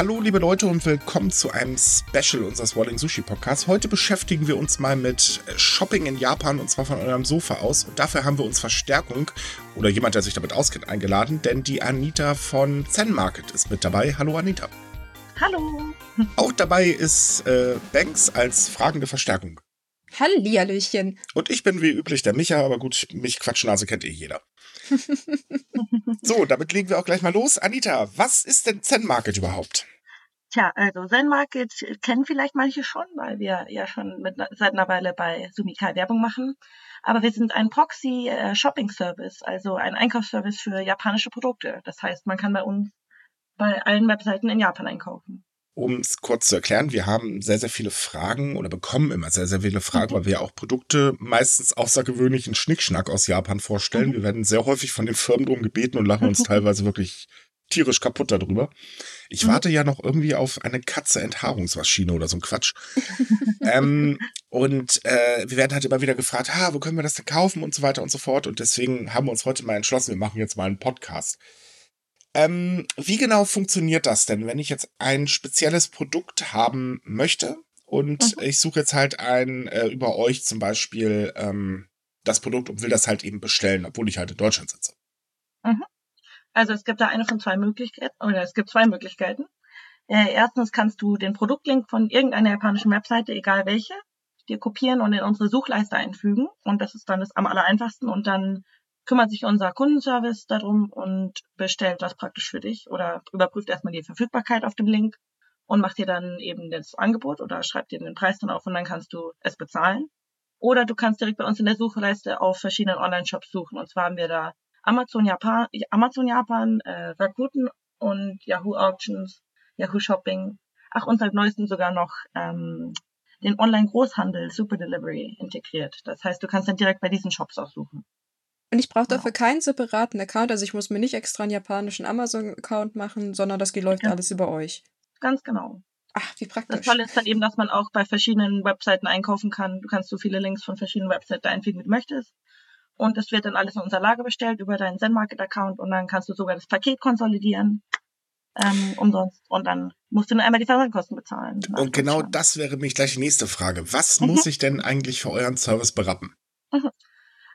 Hallo liebe Leute und willkommen zu einem Special unseres Walling Sushi Podcasts. Heute beschäftigen wir uns mal mit Shopping in Japan und zwar von eurem Sofa aus. Und dafür haben wir uns Verstärkung oder jemand, der sich damit auskennt, eingeladen, denn die Anita von Zen Market ist mit dabei. Hallo Anita. Hallo. Auch dabei ist äh, Banks als fragende Verstärkung. Hallihallöchen. Und ich bin wie üblich der Micha, aber gut, mich Quatschnase kennt eh jeder. so, damit legen wir auch gleich mal los. Anita, was ist denn Zen Market überhaupt? Tja, also Zen Market kennen vielleicht manche schon, weil wir ja schon mit, seit einer Weile bei Sumikai Werbung machen. Aber wir sind ein Proxy äh, Shopping Service, also ein Einkaufsservice für japanische Produkte. Das heißt, man kann bei uns bei allen Webseiten in Japan einkaufen um es kurz zu erklären, wir haben sehr, sehr viele Fragen oder bekommen immer sehr, sehr viele Fragen, mhm. weil wir auch Produkte meistens außergewöhnlichen Schnickschnack aus Japan vorstellen. Mhm. Wir werden sehr häufig von den Firmen drum gebeten und lachen uns teilweise wirklich tierisch kaputt darüber. Ich mhm. warte ja noch irgendwie auf eine Katze-Enthaarungsmaschine oder so ein Quatsch. ähm, und äh, wir werden halt immer wieder gefragt, ha, wo können wir das denn kaufen und so weiter und so fort. Und deswegen haben wir uns heute mal entschlossen, wir machen jetzt mal einen Podcast. Ähm, wie genau funktioniert das denn, wenn ich jetzt ein spezielles Produkt haben möchte und mhm. ich suche jetzt halt ein äh, über euch zum Beispiel ähm, das Produkt und will das halt eben bestellen, obwohl ich halt in Deutschland sitze? Mhm. Also es gibt da eine von zwei Möglichkeiten, oder es gibt zwei Möglichkeiten. Äh, erstens kannst du den Produktlink von irgendeiner japanischen Webseite, egal welche, dir kopieren und in unsere Suchleiste einfügen. Und das ist dann das am aller einfachsten. Und dann kümmert sich unser Kundenservice darum und bestellt das praktisch für dich oder überprüft erstmal die Verfügbarkeit auf dem Link und macht dir dann eben das Angebot oder schreibt dir den Preis dann auf und dann kannst du es bezahlen. Oder du kannst direkt bei uns in der Suchleiste auf verschiedenen Online-Shops suchen. Und zwar haben wir da Amazon Japan, Amazon Japan, äh, Rakuten und Yahoo Auctions, Yahoo Shopping. Ach, und seit neuestem sogar noch ähm, den Online-Großhandel Super Delivery integriert. Das heißt, du kannst dann direkt bei diesen Shops auch suchen. Und ich brauche dafür keinen separaten Account. Also ich muss mir nicht extra einen japanischen Amazon-Account machen, sondern das läuft ja. alles über euch. Ganz genau. Ach, wie praktisch. Das Tolle ist dann eben, dass man auch bei verschiedenen Webseiten einkaufen kann. Du kannst so viele Links von verschiedenen Webseiten einfügen, wie du möchtest. Und es wird dann alles in unser Lager bestellt über deinen Zen-Market-Account und dann kannst du sogar das Paket konsolidieren. Ähm, umsonst. Und dann musst du nur einmal die Versandkosten bezahlen. Und genau das wäre mich gleich die nächste Frage. Was mhm. muss ich denn eigentlich für euren Service berappen? Mhm.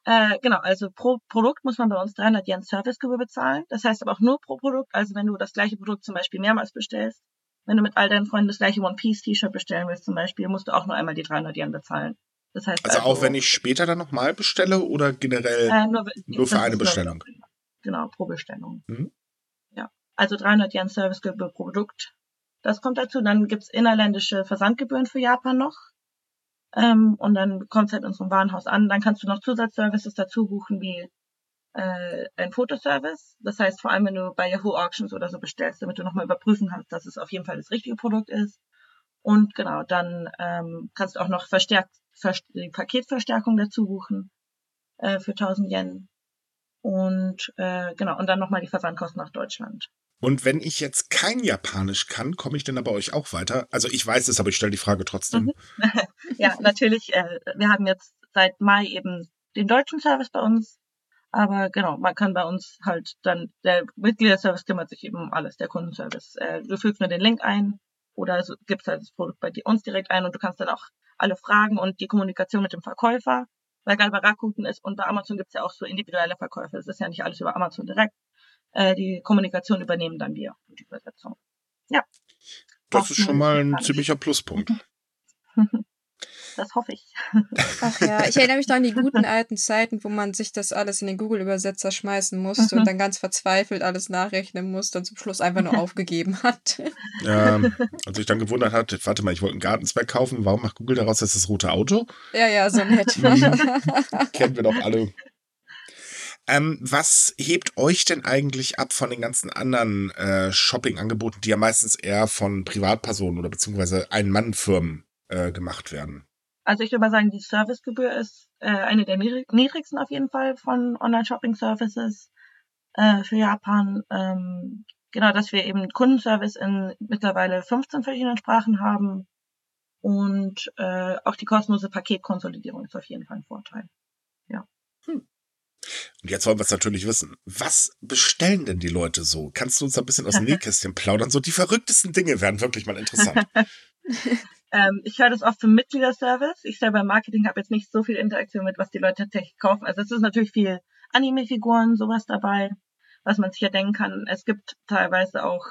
Äh, genau, also pro Produkt muss man bei uns 300 Yen Servicegebühr bezahlen. Das heißt aber auch nur pro Produkt. Also wenn du das gleiche Produkt zum Beispiel mehrmals bestellst, wenn du mit all deinen Freunden das gleiche One Piece T-Shirt bestellen willst zum Beispiel, musst du auch nur einmal die 300 Yen bezahlen. Das heißt also, also auch wenn ich später dann nochmal bestelle oder generell äh, nur, nur für eine Bestellung? Nur, genau, pro Bestellung. Mhm. Ja, also 300 Yen Servicegebühr pro Produkt. Das kommt dazu. Dann gibt's innerländische Versandgebühren für Japan noch. Ähm, und dann kommt es halt in unserem Warenhaus an. Dann kannst du noch Zusatzservices dazu buchen, wie äh, ein Fotoservice. Das heißt, vor allem, wenn du bei Yahoo Auctions oder so bestellst, damit du nochmal überprüfen kannst, dass es auf jeden Fall das richtige Produkt ist. Und genau, dann ähm, kannst du auch noch verstärkt die Paketverstärkung dazu buchen äh, für 1000 Yen. Und äh, genau, und dann nochmal die Versandkosten nach Deutschland. Und wenn ich jetzt kein Japanisch kann, komme ich denn aber euch auch weiter? Also ich weiß es, aber ich stelle die Frage trotzdem. Mhm. ja, natürlich. Äh, wir haben jetzt seit Mai eben den deutschen Service bei uns. Aber genau, man kann bei uns halt dann, der Mitgliederservice kümmert sich eben um alles, der Kundenservice. Äh, du fügst nur den Link ein oder so, gibst halt das Produkt bei uns direkt ein und du kannst dann auch alle Fragen und die Kommunikation mit dem Verkäufer, weil gerade bei Rakuten ist und bei Amazon gibt es ja auch so individuelle Verkäufe. Das ist ja nicht alles über Amazon direkt. Äh, die Kommunikation übernehmen dann wir, die Übersetzung. Ja. Das ist schon mal ein ziemlicher Pluspunkt. Das hoffe ich. Ach ja, ich erinnere mich noch an die guten alten Zeiten, wo man sich das alles in den Google-Übersetzer schmeißen musste und dann ganz verzweifelt alles nachrechnen musste und zum Schluss einfach nur aufgegeben hat. Ja, als ich dann gewundert hat, warte mal, ich wollte einen Gartenzweck kaufen, warum macht Google daraus jetzt das rote Auto? Ja, ja, so nett. Kennen wir doch alle. Ähm, was hebt euch denn eigentlich ab von den ganzen anderen äh, Shopping-Angeboten, die ja meistens eher von Privatpersonen oder beziehungsweise Ein-Mann-Firmen äh, gemacht werden? Also ich würde mal sagen, die Servicegebühr ist äh, eine der niedrigsten auf jeden Fall von Online-Shopping-Services äh, für Japan. Ähm, genau, dass wir eben Kundenservice in mittlerweile 15 verschiedenen Sprachen haben und äh, auch die kostenlose Paketkonsolidierung ist auf jeden Fall ein Vorteil. Ja. Hm. Und jetzt wollen wir es natürlich wissen. Was bestellen denn die Leute so? Kannst du uns ein bisschen aus dem Nähkästchen plaudern? So die verrücktesten Dinge wären wirklich mal interessant. ähm, ich höre das oft zum Mitgliederservice. Ich selber im Marketing habe jetzt nicht so viel Interaktion mit, was die Leute tatsächlich kaufen. Also es ist natürlich viel Anime-Figuren, sowas dabei, was man sich ja denken kann. Es gibt teilweise auch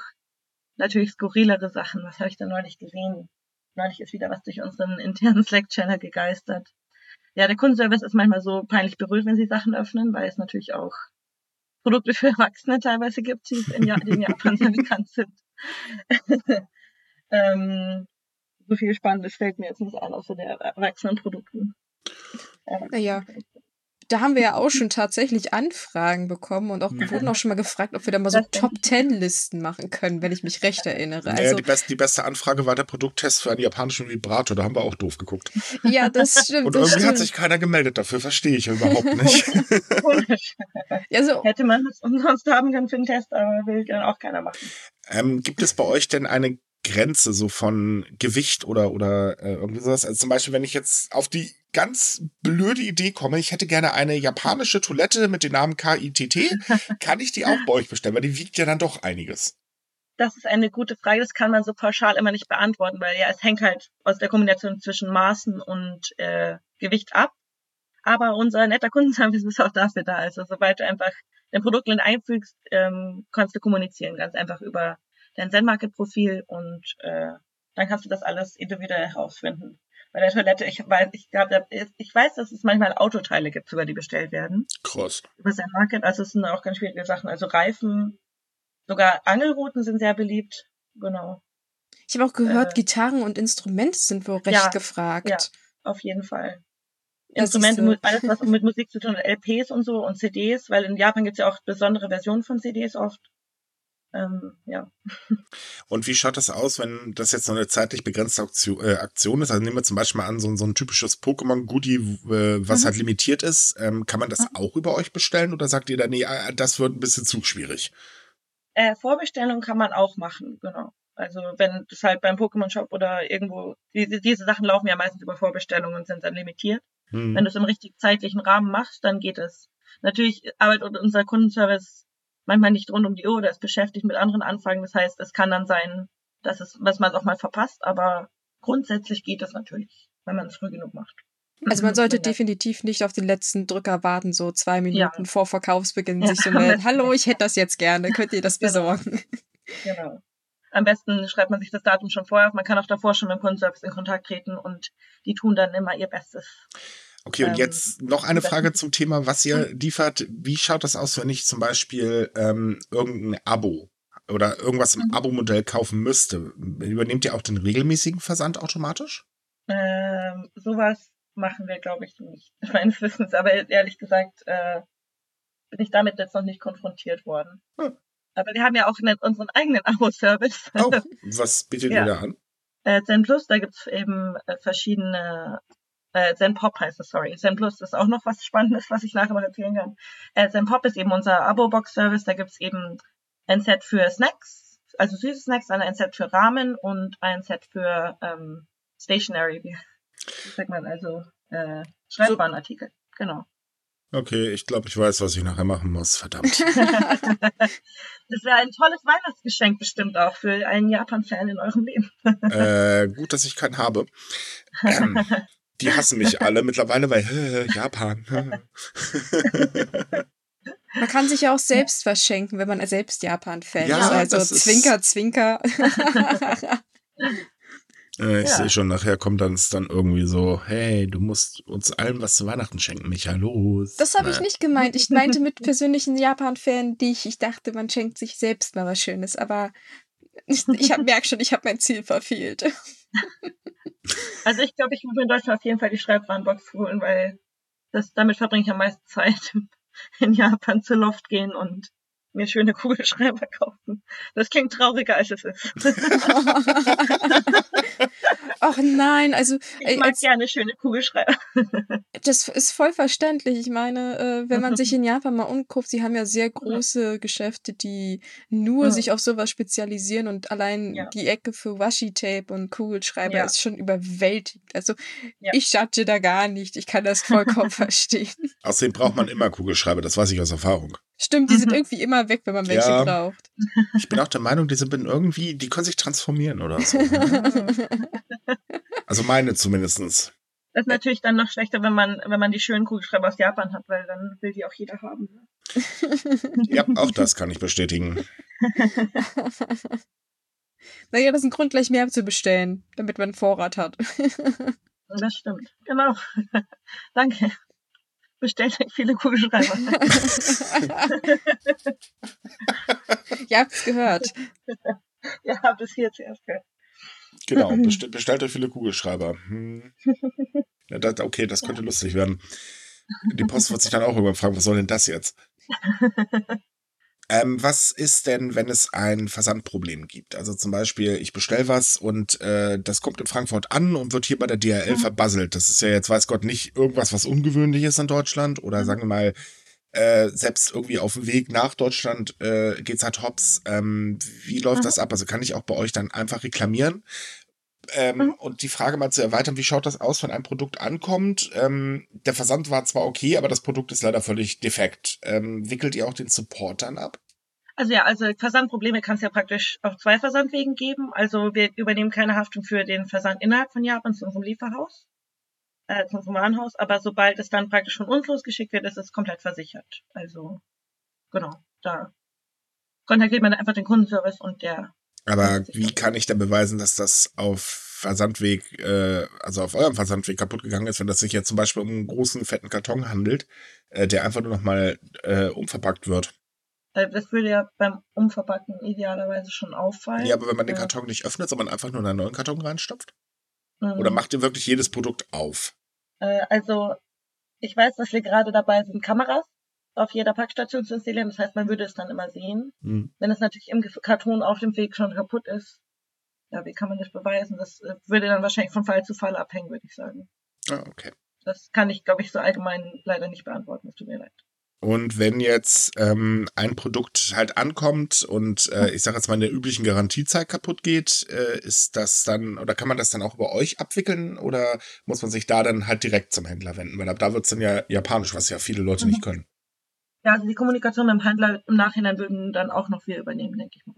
natürlich skurrilere Sachen. Was habe ich da neulich gesehen? Neulich ist wieder was durch unseren internen Slack-Channel gegeistert. Ja, der Kundenservice ist manchmal so peinlich berührt, wenn sie Sachen öffnen, weil es natürlich auch Produkte für Erwachsene teilweise gibt, die in, ja in Japan sehr bekannt sind. ähm, so viel Spannendes fällt mir jetzt nicht ein, außer der Erwachsenenprodukten. Ähm, naja, da haben wir ja auch schon tatsächlich Anfragen bekommen und auch wurden auch schon mal gefragt, ob wir da mal so Top Ten Listen machen können, wenn ich mich recht erinnere. Also, naja, die, best, die beste Anfrage war der Produkttest für einen japanischen Vibrator. Da haben wir auch doof geguckt. Ja, das stimmt. Und das irgendwie stimmt. hat sich keiner gemeldet. Dafür verstehe ich überhaupt nicht. ja, so. Hätte man es umsonst haben können für den Test, aber will dann auch keiner machen. Ähm, gibt es bei euch denn eine Grenze so von Gewicht oder, oder äh, irgendwie sowas. Also zum Beispiel, wenn ich jetzt auf die ganz blöde Idee komme, ich hätte gerne eine japanische Toilette mit dem Namen KITT, kann ich die auch bei euch bestellen, weil die wiegt ja dann doch einiges. Das ist eine gute Frage, das kann man so pauschal immer nicht beantworten, weil ja, es hängt halt aus der Kombination zwischen Maßen und äh, Gewicht ab. Aber unser netter Kundenservice ist auch dafür da. Also sobald du einfach den Produktlink einfügst, ähm, kannst du kommunizieren, ganz einfach über dein Zen-Market-Profil und äh, dann kannst du das alles individuell herausfinden. Bei der Toilette, ich weiß, ich glaube, ich weiß, dass es manchmal Autoteile gibt, sogar die bestellt werden. Krass. Über Zen-Market, also es sind auch ganz schwierige Sachen. Also Reifen, sogar Angelrouten sind sehr beliebt. Genau. Ich habe auch gehört, äh, Gitarren und Instrumente sind wohl recht ja, gefragt. Ja, auf jeden Fall. Instrumente, so. alles was mit Musik zu tun hat, LPs und so und CDs, weil in Japan gibt es ja auch besondere Versionen von CDs oft. Ähm, ja. Und wie schaut das aus, wenn das jetzt noch eine zeitlich begrenzte Aktion, äh, Aktion ist? Also nehmen wir zum Beispiel mal an, so, so ein typisches Pokémon-Goodie, äh, was mhm. halt limitiert ist. Ähm, kann man das mhm. auch über euch bestellen oder sagt ihr da, nee, äh, das wird ein bisschen zu schwierig? Äh, Vorbestellung kann man auch machen, genau. Also wenn das halt beim Pokémon-Shop oder irgendwo, diese, diese Sachen laufen ja meistens über Vorbestellungen und sind dann limitiert. Mhm. Wenn du es im richtig zeitlichen Rahmen machst, dann geht es. Natürlich arbeitet unser Kundenservice manchmal nicht rund um die Uhr oder ist beschäftigt mit anderen Anfragen. Das heißt, es kann dann sein, dass es, was man auch mal verpasst, aber grundsätzlich geht es natürlich, wenn man es früh genug macht. Also man sollte definitiv nicht auf den letzten Drücker warten, so zwei Minuten ja. vor Verkaufsbeginn ja. sich so melden. Hallo, ich hätte das jetzt gerne, könnt ihr das genau. besorgen? Genau. genau. Am besten schreibt man sich das Datum schon vorher auf. Man kann auch davor schon mit dem Kundenservice in Kontakt treten und die tun dann immer ihr Bestes. Okay, und ähm, jetzt noch eine Frage zum Thema, was ihr hm. liefert. Wie schaut das aus, wenn ich zum Beispiel ähm, irgendein Abo oder irgendwas im mhm. Abo-Modell kaufen müsste? Übernehmt ihr auch den regelmäßigen Versand automatisch? Ähm, sowas machen wir, glaube ich, nicht. Meines Wissens, aber ehrlich gesagt äh, bin ich damit jetzt noch nicht konfrontiert worden. Hm. Aber wir haben ja auch unseren eigenen Abo-Service. Oh, was bietet ja. ihr da an? Äh, Zen Plus, da gibt's eben äh, verschiedene äh, Zen Pop heißt es, sorry. Zen Plus ist auch noch was Spannendes, was ich nachher noch erzählen kann. Äh, Zen Pop ist eben unser Abo-Box-Service. Da gibt's eben ein Set für Snacks, also süße Snacks, dann ein Set für Ramen und ein Set für ähm, Stationary, wie, wie sagt man, also äh, Schreibwarenartikel. Genau. Okay, ich glaube, ich weiß, was ich nachher machen muss. Verdammt. das wäre ein tolles Weihnachtsgeschenk bestimmt auch für einen Japan-Fan in eurem Leben. äh, gut, dass ich keinen habe. Ähm, die hassen mich alle mittlerweile, weil Japan. Man kann sich ja auch selbst verschenken, wenn man selbst Japan-Fan ja, ist. Also Zwinker, ist... Zwinker. äh, ich ja. sehe schon, nachher kommt dann, dann irgendwie so, hey, du musst uns allen was zu Weihnachten schenken, Micha, los. Das habe ich nicht gemeint. Ich meinte mit persönlichen Japan-Fan, die ich, ich dachte, man schenkt sich selbst mal was Schönes, aber ich, ich merke schon, ich habe mein Ziel verfehlt. Also ich glaube, ich würde in Deutschland auf jeden Fall die Schreibwarenbox holen, weil das, damit verbringe ich am meisten Zeit in Japan zu Loft gehen und mir schöne Kugelschreiber kaufen. Das klingt trauriger, als es ist. Ach nein, also ich mag als, gerne schöne Kugelschreiber. das ist voll verständlich. Ich meine, äh, wenn man sich in Japan mal umguckt, sie haben ja sehr große Geschäfte, die nur ja. sich auf sowas spezialisieren und allein ja. die Ecke für Washi-Tape und Kugelschreiber ja. ist schon überwältigt. Also ich judge da gar nicht. Ich kann das vollkommen verstehen. Außerdem braucht man immer Kugelschreiber, das weiß ich aus Erfahrung. Stimmt, die sind mhm. irgendwie immer weg, wenn man welche ja, braucht. Ich bin auch der Meinung, die sind irgendwie, die können sich transformieren oder so. also meine zumindestens. Das ist natürlich dann noch schlechter, wenn man, wenn man die schönen Kugelschreiber aus Japan hat, weil dann will die auch jeder haben. ja, auch das kann ich bestätigen. naja, das ist ein Grund, gleich mehr zu bestellen, damit man einen Vorrat hat. das stimmt, genau. Danke bestellt euch viele Kugelschreiber. Ihr habt es gehört. Ja, habt es hier zuerst gehört. Genau, bestell, bestellt euch viele Kugelschreiber. Hm. Ja, das, okay, das könnte lustig werden. Die Post wird sich dann auch irgendwann fragen, was soll denn das jetzt? Ähm, was ist denn, wenn es ein Versandproblem gibt? Also zum Beispiel, ich bestelle was und äh, das kommt in Frankfurt an und wird hier bei der DHL mhm. verbasselt. Das ist ja jetzt, weiß Gott, nicht irgendwas, was ungewöhnlich ist in Deutschland. Oder mhm. sagen wir mal, äh, selbst irgendwie auf dem Weg nach Deutschland äh, geht's halt hops. Ähm, wie läuft mhm. das ab? Also kann ich auch bei euch dann einfach reklamieren? Ähm, mhm. Und die Frage mal zu erweitern, wie schaut das aus, wenn ein Produkt ankommt? Ähm, der Versand war zwar okay, aber das Produkt ist leider völlig defekt. Ähm, wickelt ihr auch den Support dann ab? Also ja, also Versandprobleme kann es ja praktisch auf zwei Versandwegen geben. Also wir übernehmen keine Haftung für den Versand innerhalb von Japan zu unserem Lieferhaus, äh, zu unserem Warenhaus. Aber sobald es dann praktisch von uns losgeschickt wird, ist es komplett versichert. Also genau, da kontaktiert man einfach den Kundenservice und der aber wie kann ich denn beweisen, dass das auf Versandweg, äh, also auf eurem Versandweg kaputt gegangen ist, wenn das sich jetzt zum Beispiel um einen großen, fetten Karton handelt, äh, der einfach nur nochmal äh, umverpackt wird? Das würde ja beim Umverpacken idealerweise schon auffallen. Ja, aber wenn man den Karton nicht öffnet, sondern einfach nur in einen neuen Karton reinstopft? Mhm. Oder macht ihr wirklich jedes Produkt auf? Äh, also, ich weiß, dass wir gerade dabei sind, Kameras auf jeder Packstation zu installieren. Das heißt, man würde es dann immer sehen. Mhm. Wenn es natürlich im Karton auf dem Weg schon kaputt ist, ja, wie kann man das beweisen? Das äh, würde dann wahrscheinlich von Fall zu Fall abhängen, würde ich sagen. Ah, okay. Das kann ich, glaube ich, so allgemein leider nicht beantworten. Es tut mir leid. Und wenn jetzt ähm, ein Produkt halt ankommt und äh, ich sage jetzt mal in der üblichen Garantiezeit kaputt geht, äh, ist das dann, oder kann man das dann auch über euch abwickeln oder muss man sich da dann halt direkt zum Händler wenden? Weil ab da wird es dann ja japanisch, was ja viele Leute mhm. nicht können. Ja, also die Kommunikation mit dem Händler im Nachhinein würden dann auch noch wir übernehmen, denke ich mal.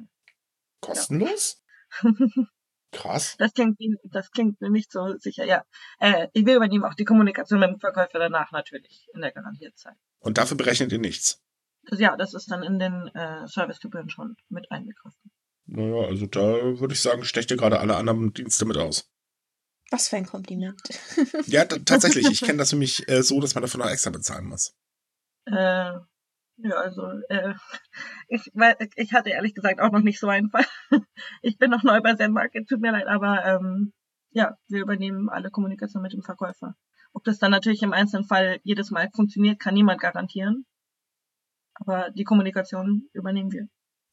Kostenlos? Ja. Krass. Das klingt, das klingt nicht so sicher, ja. Äh, wir übernehmen auch die Kommunikation mit dem Verkäufer danach natürlich in der Garantierzeit. Und dafür berechnet ihr nichts? Ja, das ist dann in den äh, Servicegebühren schon mit einbegriffen. Naja, also da würde ich sagen, stecht ihr gerade alle anderen Dienste mit aus. Was für ein Kompliment. ja, tatsächlich. Ich kenne das nämlich äh, so, dass man dafür noch extra bezahlen muss. Äh, ja, also äh, ich, weil, ich hatte ehrlich gesagt auch noch nicht so einen Fall. ich bin noch neu bei Zenmarket, tut mir leid, aber ähm, ja, wir übernehmen alle Kommunikation mit dem Verkäufer. Ob das dann natürlich im einzelnen Fall jedes Mal funktioniert, kann niemand garantieren. Aber die Kommunikation übernehmen wir.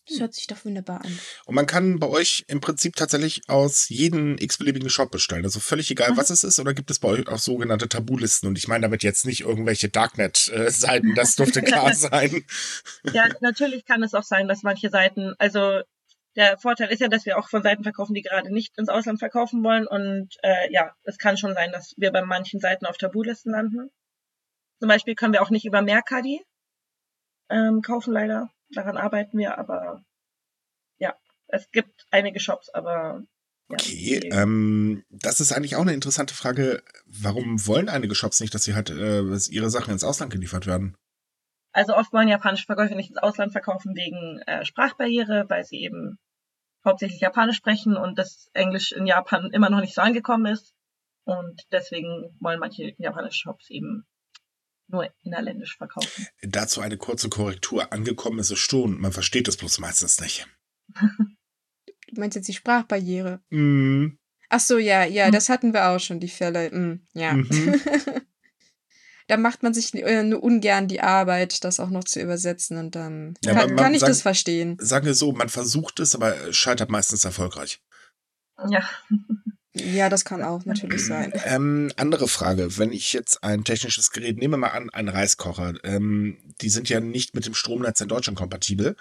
Das hört sich doch wunderbar an. Und man kann bei euch im Prinzip tatsächlich aus jedem x-beliebigen Shop bestellen. Also völlig egal, mhm. was es ist. Oder gibt es bei euch auch sogenannte Tabulisten? Und ich meine damit jetzt nicht irgendwelche Darknet-Seiten. Das dürfte klar sein. Ja, natürlich kann es auch sein, dass manche Seiten, also der Vorteil ist ja, dass wir auch von Seiten verkaufen, die gerade nicht ins Ausland verkaufen wollen. Und äh, ja, es kann schon sein, dass wir bei manchen Seiten auf Tabulisten landen. Zum Beispiel können wir auch nicht über Mercadi ähm, kaufen, leider. Daran arbeiten wir, aber ja, es gibt einige Shops, aber. Ja, okay, ähm, das ist eigentlich auch eine interessante Frage. Warum wollen einige Shops nicht, dass sie halt äh, ihre Sachen ins Ausland geliefert werden? Also oft wollen japanische Verkäufer nicht ins Ausland verkaufen wegen äh, Sprachbarriere, weil sie eben hauptsächlich Japanisch sprechen und das Englisch in Japan immer noch nicht so angekommen ist. Und deswegen wollen manche japanische Shops eben nur innerländisch verkaufen. Dazu eine kurze Korrektur. Angekommen ist es schon, man versteht es bloß meistens nicht. du meinst jetzt die Sprachbarriere? Mm. Ach so, ja, ja, hm. das hatten wir auch schon, die Fälle. Mm, ja. Mhm. da macht man sich äh, nur ungern die Arbeit, das auch noch zu übersetzen und dann ja, kann, man, man, kann, ich sagen, das verstehen. Sagen wir so, man versucht es, aber scheitert meistens erfolgreich. Ja. Ja, das kann auch natürlich sein. Ähm, andere Frage, wenn ich jetzt ein technisches Gerät, nehme mal an, einen Reiskocher, ähm, die sind ja nicht mit dem Stromnetz in Deutschland kompatibel.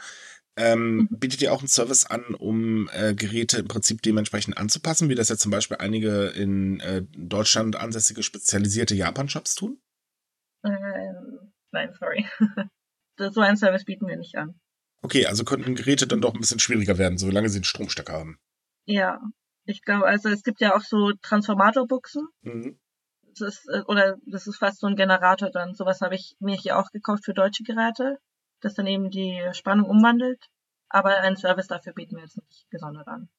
Ähm, mhm. bietet ihr auch einen Service an, um äh, Geräte im Prinzip dementsprechend anzupassen, wie das ja zum Beispiel einige in äh, Deutschland ansässige spezialisierte Japan-Shops tun? Ähm, nein, sorry. so einen Service bieten wir nicht an. Okay, also könnten Geräte dann doch ein bisschen schwieriger werden, solange sie einen Stromstecker haben. Ja, ich glaube, also es gibt ja auch so Transformatorbuchsen. Mhm. Das ist, äh, oder das ist fast so ein Generator dann. Sowas habe ich mir hier auch gekauft für deutsche Geräte, das dann eben die Spannung umwandelt. Aber einen Service dafür bieten wir jetzt nicht gesondert an.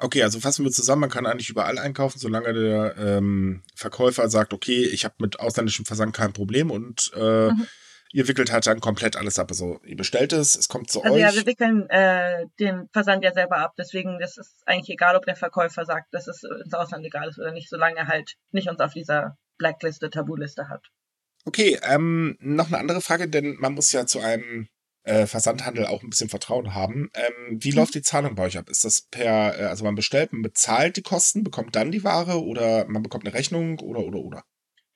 Okay, also fassen wir zusammen, man kann eigentlich überall einkaufen, solange der ähm, Verkäufer sagt, okay, ich habe mit ausländischem Versand kein Problem und äh, mhm ihr wickelt halt dann komplett alles ab. Also ihr bestellt es, es kommt zu also euch. Ja, wir wickeln äh, den Versand ja selber ab. Deswegen das ist eigentlich egal, ob der Verkäufer sagt, dass es ins Ausland egal ist oder nicht, solange er halt nicht uns auf dieser Blackliste, Tabuliste hat. Okay, ähm, noch eine andere Frage, denn man muss ja zu einem äh, Versandhandel auch ein bisschen Vertrauen haben. Ähm, wie mhm. läuft die Zahlung bei euch ab? Ist das per, äh, also man bestellt, man bezahlt die Kosten, bekommt dann die Ware oder man bekommt eine Rechnung oder oder oder?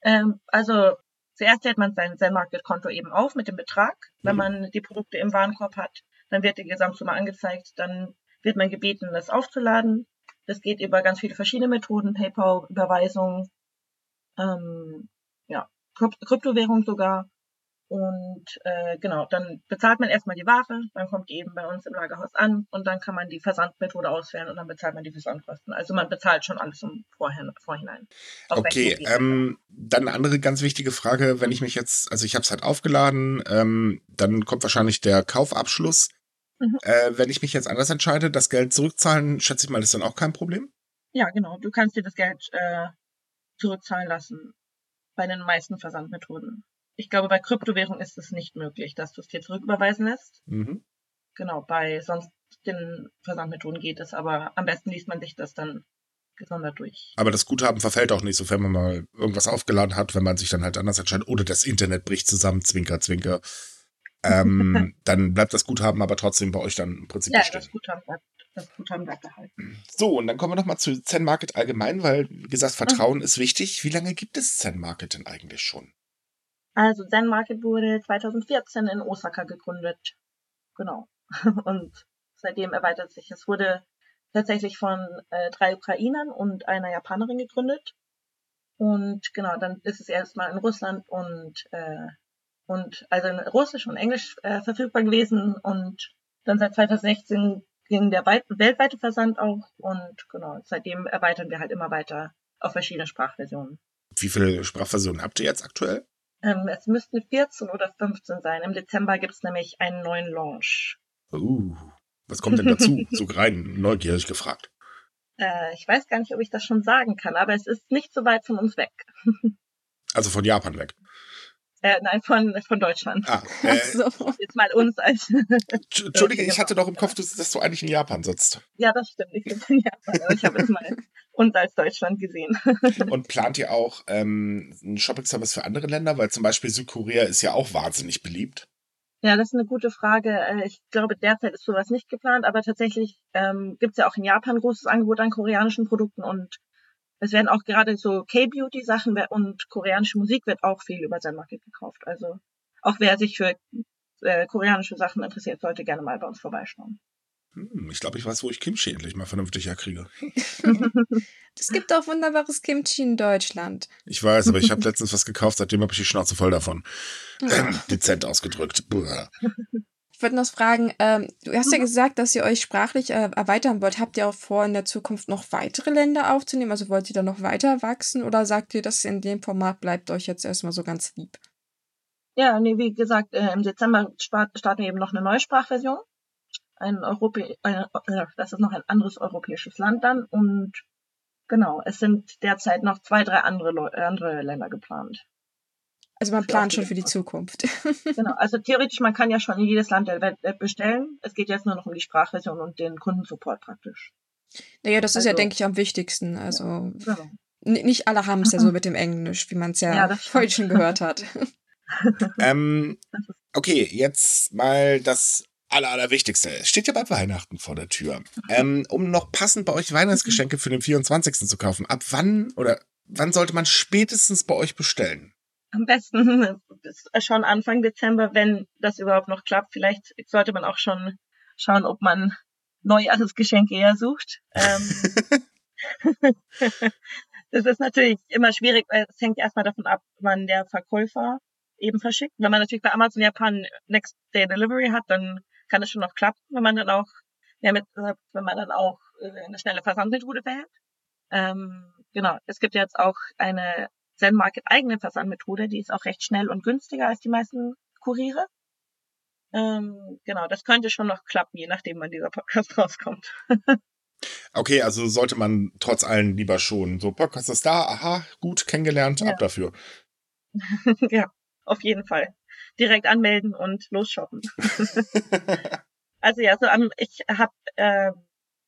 Ähm, also Zuerst stellt man sein, sein Market-Konto eben auf mit dem Betrag. Wenn mhm. man die Produkte im Warenkorb hat, dann wird die Gesamtsumme angezeigt. Dann wird man gebeten, das aufzuladen. Das geht über ganz viele verschiedene Methoden, PayPal, Überweisung, ähm, ja, Kryptowährung sogar. Und äh, genau, dann bezahlt man erstmal die Ware, dann kommt die eben bei uns im Lagerhaus an und dann kann man die Versandmethode auswählen und dann bezahlt man die Versandkosten. Also man bezahlt schon alles im Vorhin Vorhinein. Okay, ähm, dann eine andere ganz wichtige Frage, wenn ich mich jetzt, also ich habe es halt aufgeladen, ähm, dann kommt wahrscheinlich der Kaufabschluss. Mhm. Äh, wenn ich mich jetzt anders entscheide, das Geld zurückzahlen, schätze ich mal, ist dann auch kein Problem? Ja, genau. Du kannst dir das Geld äh, zurückzahlen lassen bei den meisten Versandmethoden. Ich glaube, bei Kryptowährung ist es nicht möglich, dass du es dir zurücküberweisen lässt. Mhm. Genau, bei sonst den Versandmethoden geht es, aber am besten liest man sich das dann gesondert durch. Aber das Guthaben verfällt auch nicht, sofern man mal irgendwas aufgeladen hat, wenn man sich dann halt anders entscheidet oder das Internet bricht zusammen, zwinker, zwinker. Ähm, dann bleibt das Guthaben aber trotzdem bei euch dann im Prinzip ja, bestehen. Das Guthaben bleibt, das Guthaben bleibt erhalten. So, und dann kommen wir nochmal zu Zen Market allgemein, weil, wie gesagt, Vertrauen mhm. ist wichtig. Wie lange gibt es Zen Market denn eigentlich schon? Also Zen Market wurde 2014 in Osaka gegründet. Genau. Und seitdem erweitert sich. Es wurde tatsächlich von äh, drei Ukrainern und einer Japanerin gegründet. Und genau, dann ist es erstmal in Russland und äh, und also in Russisch und Englisch äh, verfügbar gewesen und dann seit 2016 ging der weit, weltweite Versand auch und genau, seitdem erweitern wir halt immer weiter auf verschiedene Sprachversionen. Wie viele Sprachversionen habt ihr jetzt aktuell? Ähm, es müssten 14 oder 15 sein. Im Dezember gibt es nämlich einen neuen Launch. Uh, was kommt denn dazu? so rein neugierig gefragt. Äh, ich weiß gar nicht, ob ich das schon sagen kann, aber es ist nicht so weit von uns weg. also von Japan weg. Äh, nein, von, von Deutschland. Ah, äh, so. Jetzt mal uns als. Entschuldige, ich hatte doch im Kopf, dass du eigentlich in Japan sitzt. Ja, das stimmt. Ich sitze in Japan, aber ich habe jetzt mal uns als Deutschland gesehen. Und plant ihr auch ähm, einen Shopping-Service für andere Länder? Weil zum Beispiel Südkorea ist ja auch wahnsinnig beliebt. Ja, das ist eine gute Frage. Äh, ich glaube, derzeit ist sowas nicht geplant, aber tatsächlich ähm, gibt es ja auch in Japan großes Angebot an koreanischen Produkten und es werden auch gerade so K-Beauty-Sachen und koreanische Musik wird auch viel über sein Market gekauft. Also auch wer sich für äh, koreanische Sachen interessiert, sollte gerne mal bei uns vorbeischauen. Hm, ich glaube, ich weiß, wo ich Kimchi endlich mal vernünftig herkriege. Es gibt auch wunderbares Kimchi in Deutschland. Ich weiß, aber ich habe letztens was gekauft, seitdem habe ich die Schnauze voll davon. Dezent ausgedrückt. Ich würde noch fragen, ähm, du hast ja mhm. gesagt, dass ihr euch sprachlich äh, erweitern wollt. Habt ihr auch vor, in der Zukunft noch weitere Länder aufzunehmen? Also wollt ihr da noch weiter wachsen oder sagt ihr, dass in dem Format bleibt euch jetzt erstmal so ganz lieb? Ja, nee, wie gesagt, äh, im Dezember starten wir eben noch eine neue Sprachversion. Ein Europä äh, das ist noch ein anderes europäisches Land dann und genau, es sind derzeit noch zwei, drei andere, andere Länder geplant. Also man plant schon für die Zukunft. genau, also theoretisch, man kann ja schon in jedes Land der Welt bestellen. Es geht jetzt nur noch um die Sprachversion und den Kundensupport praktisch. Naja, das also, ist ja, also denke ich, am wichtigsten. Also ja, genau. nicht alle haben es ja so mit dem Englisch, wie man es ja, ja heute schon gehört hat. ähm, okay, jetzt mal das aller, allerwichtigste. Es steht ja bei Weihnachten vor der Tür. Ähm, um noch passend bei euch Weihnachtsgeschenke für den 24. zu kaufen, ab wann oder wann sollte man spätestens bei euch bestellen? Am besten schon Anfang Dezember, wenn das überhaupt noch klappt. Vielleicht sollte man auch schon schauen, ob man Neujahresgeschenke eher sucht. Ähm, das ist natürlich immer schwierig, weil es hängt erstmal davon ab, wann der Verkäufer eben verschickt. Wenn man natürlich bei Amazon Japan Next Day Delivery hat, dann kann es schon noch klappen, wenn man dann auch, ja, mit, wenn man dann auch äh, eine schnelle Versandmethode wählt. Ähm, genau, es gibt jetzt auch eine Zen Market eigene Versandmethode, die ist auch recht schnell und günstiger als die meisten Kuriere. Ähm, genau, das könnte schon noch klappen, je nachdem, wann dieser Podcast rauskommt. okay, also sollte man trotz allem lieber schon so Podcast ist da, aha, gut kennengelernt, ja. ab dafür. ja, auf jeden Fall direkt anmelden und losshoppen. also ja, so um, ich habe äh,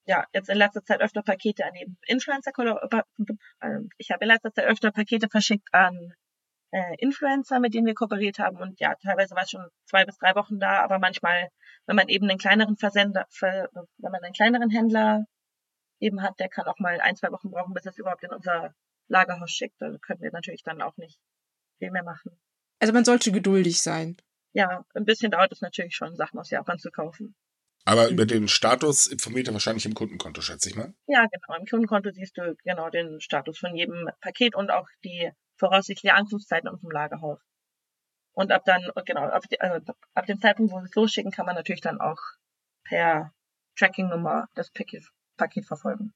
ja jetzt in letzter Zeit öfter Pakete an eben Influencer äh, ich habe in letzter Zeit öfter Pakete verschickt an äh, Influencer, mit denen wir kooperiert haben und ja, teilweise war es schon zwei bis drei Wochen da, aber manchmal, wenn man eben einen kleineren Versender, wenn man einen kleineren Händler eben hat, der kann auch mal ein, zwei Wochen brauchen, bis es überhaupt in unser Lagerhaus schickt. Da können wir natürlich dann auch nicht viel mehr machen. Also man sollte geduldig sein. Ja, ein bisschen dauert es natürlich schon, Sachen aus Japan zu kaufen. Aber über den Status informiert er wahrscheinlich im Kundenkonto, schätze ich mal. Ja, genau. Im Kundenkonto siehst du genau den Status von jedem Paket und auch die voraussichtliche Ankunftszeiten unserem Lagerhaus. Und ab dann, genau, ab, also ab dem Zeitpunkt, wo wir es losschicken, kann man natürlich dann auch per Tracking-Nummer das Paket, Paket verfolgen.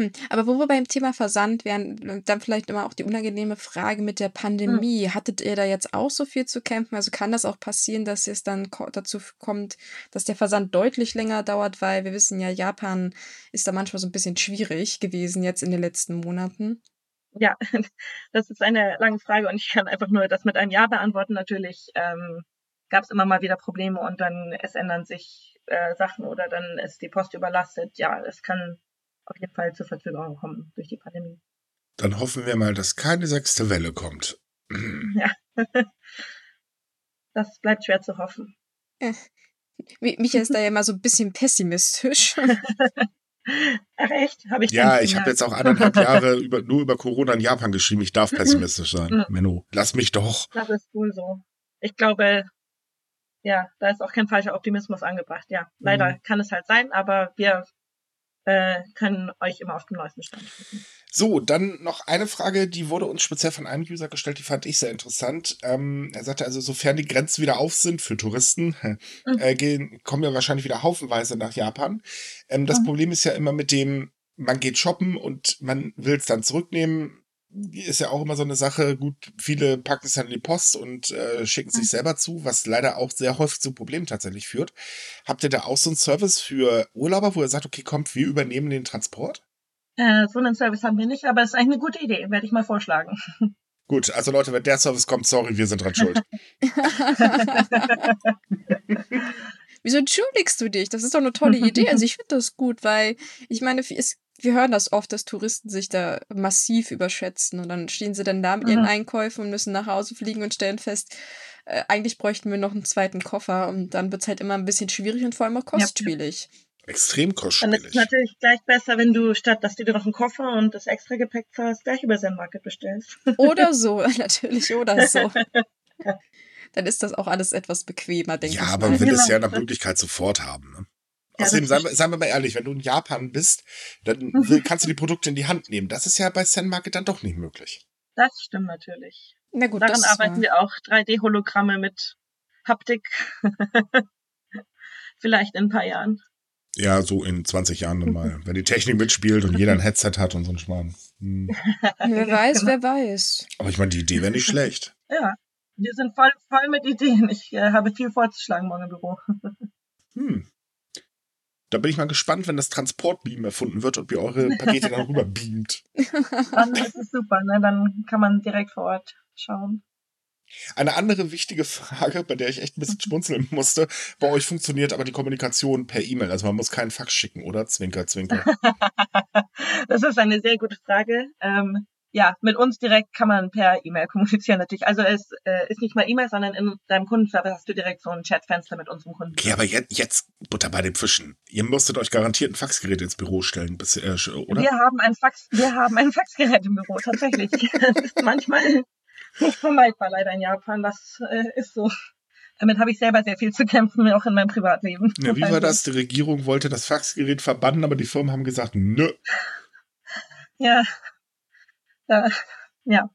Hm. Aber wo wir beim Thema Versand wären, dann vielleicht immer auch die unangenehme Frage mit der hm. Pandemie. Hm. Hattet ihr da jetzt auch so viel zu kämpfen? Also kann das auch passieren, dass es dann dazu kommt, dass der Versand deutlich länger dauert, weil wir wissen ja, Japan ist da manchmal so ein bisschen schwierig gewesen jetzt in den letzten Monaten. Ja, das ist eine lange Frage und ich kann einfach nur das mit einem Ja beantworten. Natürlich ähm, gab es immer mal wieder Probleme und dann es ändern sich äh, Sachen oder dann ist die Post überlastet. Ja, es kann auf jeden Fall zu Verzögerungen kommen durch die Pandemie. Dann hoffen wir mal, dass keine sechste Welle kommt. Ja. Das bleibt schwer zu hoffen. Äh, Micha ist da ja immer so ein bisschen pessimistisch. Ach echt? Hab ich ja, ich habe jetzt auch anderthalb Jahre über, nur über Corona in Japan geschrieben. Ich darf pessimistisch sein. Menno, lass mich doch. Das ist wohl so. Ich glaube, ja, da ist auch kein falscher Optimismus angebracht. Ja, leider mhm. kann es halt sein, aber wir äh, können euch immer auf dem neuesten Stand halten. So, dann noch eine Frage, die wurde uns speziell von einem User gestellt, die fand ich sehr interessant. Ähm, er sagte also, sofern die Grenzen wieder auf sind für Touristen, mhm. äh, gehen, kommen ja wahrscheinlich wieder haufenweise nach Japan. Ähm, das mhm. Problem ist ja immer mit dem, man geht shoppen und man will es dann zurücknehmen ist ja auch immer so eine Sache. Gut, viele packen es dann in die Post und äh, schicken sich mhm. selber zu, was leider auch sehr häufig zu Problemen tatsächlich führt. Habt ihr da auch so einen Service für Urlauber, wo ihr sagt, okay, kommt, wir übernehmen den Transport? Äh, so einen Service haben wir nicht, aber es ist eigentlich eine gute Idee, werde ich mal vorschlagen. Gut, also Leute, wenn der Service kommt, sorry, wir sind dran schuld. Wieso entschuldigst du dich? Das ist doch eine tolle Idee. Also ich finde das gut, weil ich meine, es wir hören das oft, dass Touristen sich da massiv überschätzen und dann stehen sie dann da mit ihren mhm. Einkäufen und müssen nach Hause fliegen und stellen fest, äh, eigentlich bräuchten wir noch einen zweiten Koffer und dann wird es halt immer ein bisschen schwierig und vor allem auch kostspielig. Ja. Extrem kostspielig. Dann ist es natürlich gleich besser, wenn du statt, dass du dir noch einen Koffer und das extra Gepäck zahlst, gleich über Zen Market bestellst. Oder so, natürlich, oder so. dann ist das auch alles etwas bequemer, denke ja, ich. Ja, aber man will es ja nach Möglichkeit sofort haben. Ne? Außerdem, seien wir, seien wir mal ehrlich, wenn du in Japan bist, dann mhm. kannst du die Produkte in die Hand nehmen. Das ist ja bei Zen Market dann doch nicht möglich. Das stimmt natürlich. Na gut, Daran arbeiten war... wir auch 3D-Hologramme mit Haptik. Vielleicht in ein paar Jahren. Ja, so in 20 Jahren dann mal. Wenn die Technik mitspielt und jeder ein Headset hat und so ein Schmarrn. Hm. wer weiß, wer weiß. Aber ich meine, die Idee wäre nicht schlecht. Ja, wir sind voll, voll mit Ideen. Ich äh, habe viel vorzuschlagen morgen im Büro. hm. Da bin ich mal gespannt, wenn das Transportbeam erfunden wird und ihr eure Pakete dann rüber beamt. Dann ist es super, ne? Dann kann man direkt vor Ort schauen. Eine andere wichtige Frage, bei der ich echt ein bisschen schmunzeln musste, bei euch funktioniert aber die Kommunikation per E-Mail. Also man muss keinen Fax schicken, oder? Zwinker, zwinker. das ist eine sehr gute Frage. Ähm, ja, mit uns direkt kann man per E-Mail kommunizieren natürlich. Also es äh, ist nicht mal E-Mail, sondern in deinem Kundenservice hast du direkt so ein Chatfenster mit unserem Kunden. Okay, aber jetzt, jetzt Butter bei den Fischen. Ihr musstet euch garantiert ein Faxgerät ins Büro stellen, bis, äh, oder? Wir haben ein Fax, wir haben ein Faxgerät im Büro, tatsächlich. das ist manchmal nicht vermeidbar leider in Japan. Das äh, ist so. Damit habe ich selber sehr viel zu kämpfen, auch in meinem Privatleben. Ja, wie war also das? Die Regierung wollte das Faxgerät verbannen, aber die Firmen haben gesagt, nö. Ja, äh, ja,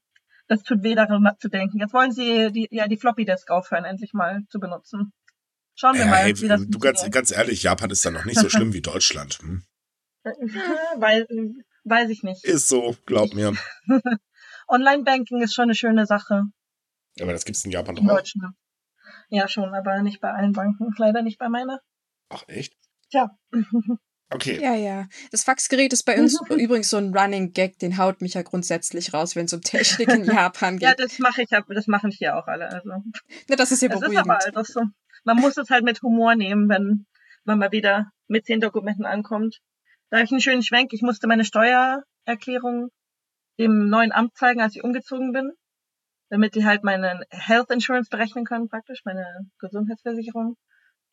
das tut weh, darüber zu denken. Jetzt wollen sie die, ja, die Floppy Disk aufhören, endlich mal zu benutzen. Schauen wir ja, mal, hey, wie das Du ganz, ganz ehrlich, Japan ist da noch nicht so schlimm wie Deutschland. Hm? Weil, weiß ich nicht. Ist so, glaub mir. Online-Banking ist schon eine schöne Sache. Aber das gibt's in Japan doch in Deutschland. Ja, schon, aber nicht bei allen Banken. Leider nicht bei meiner. Ach, echt? Tja. Okay. Ja, ja. Das Faxgerät ist bei uns übrigens so ein Running Gag, den haut mich ja grundsätzlich raus, wenn es um Technik in Japan geht. ja, das mache ich ja, das machen hier auch alle. Also. Ja, das ist ja beruhigend. Ist aber halt so. Man muss es halt mit Humor nehmen, wenn man mal wieder mit zehn Dokumenten ankommt. Da habe ich einen schönen Schwenk. Ich musste meine Steuererklärung dem neuen Amt zeigen, als ich umgezogen bin, damit die halt meine Health Insurance berechnen können, praktisch, meine Gesundheitsversicherung.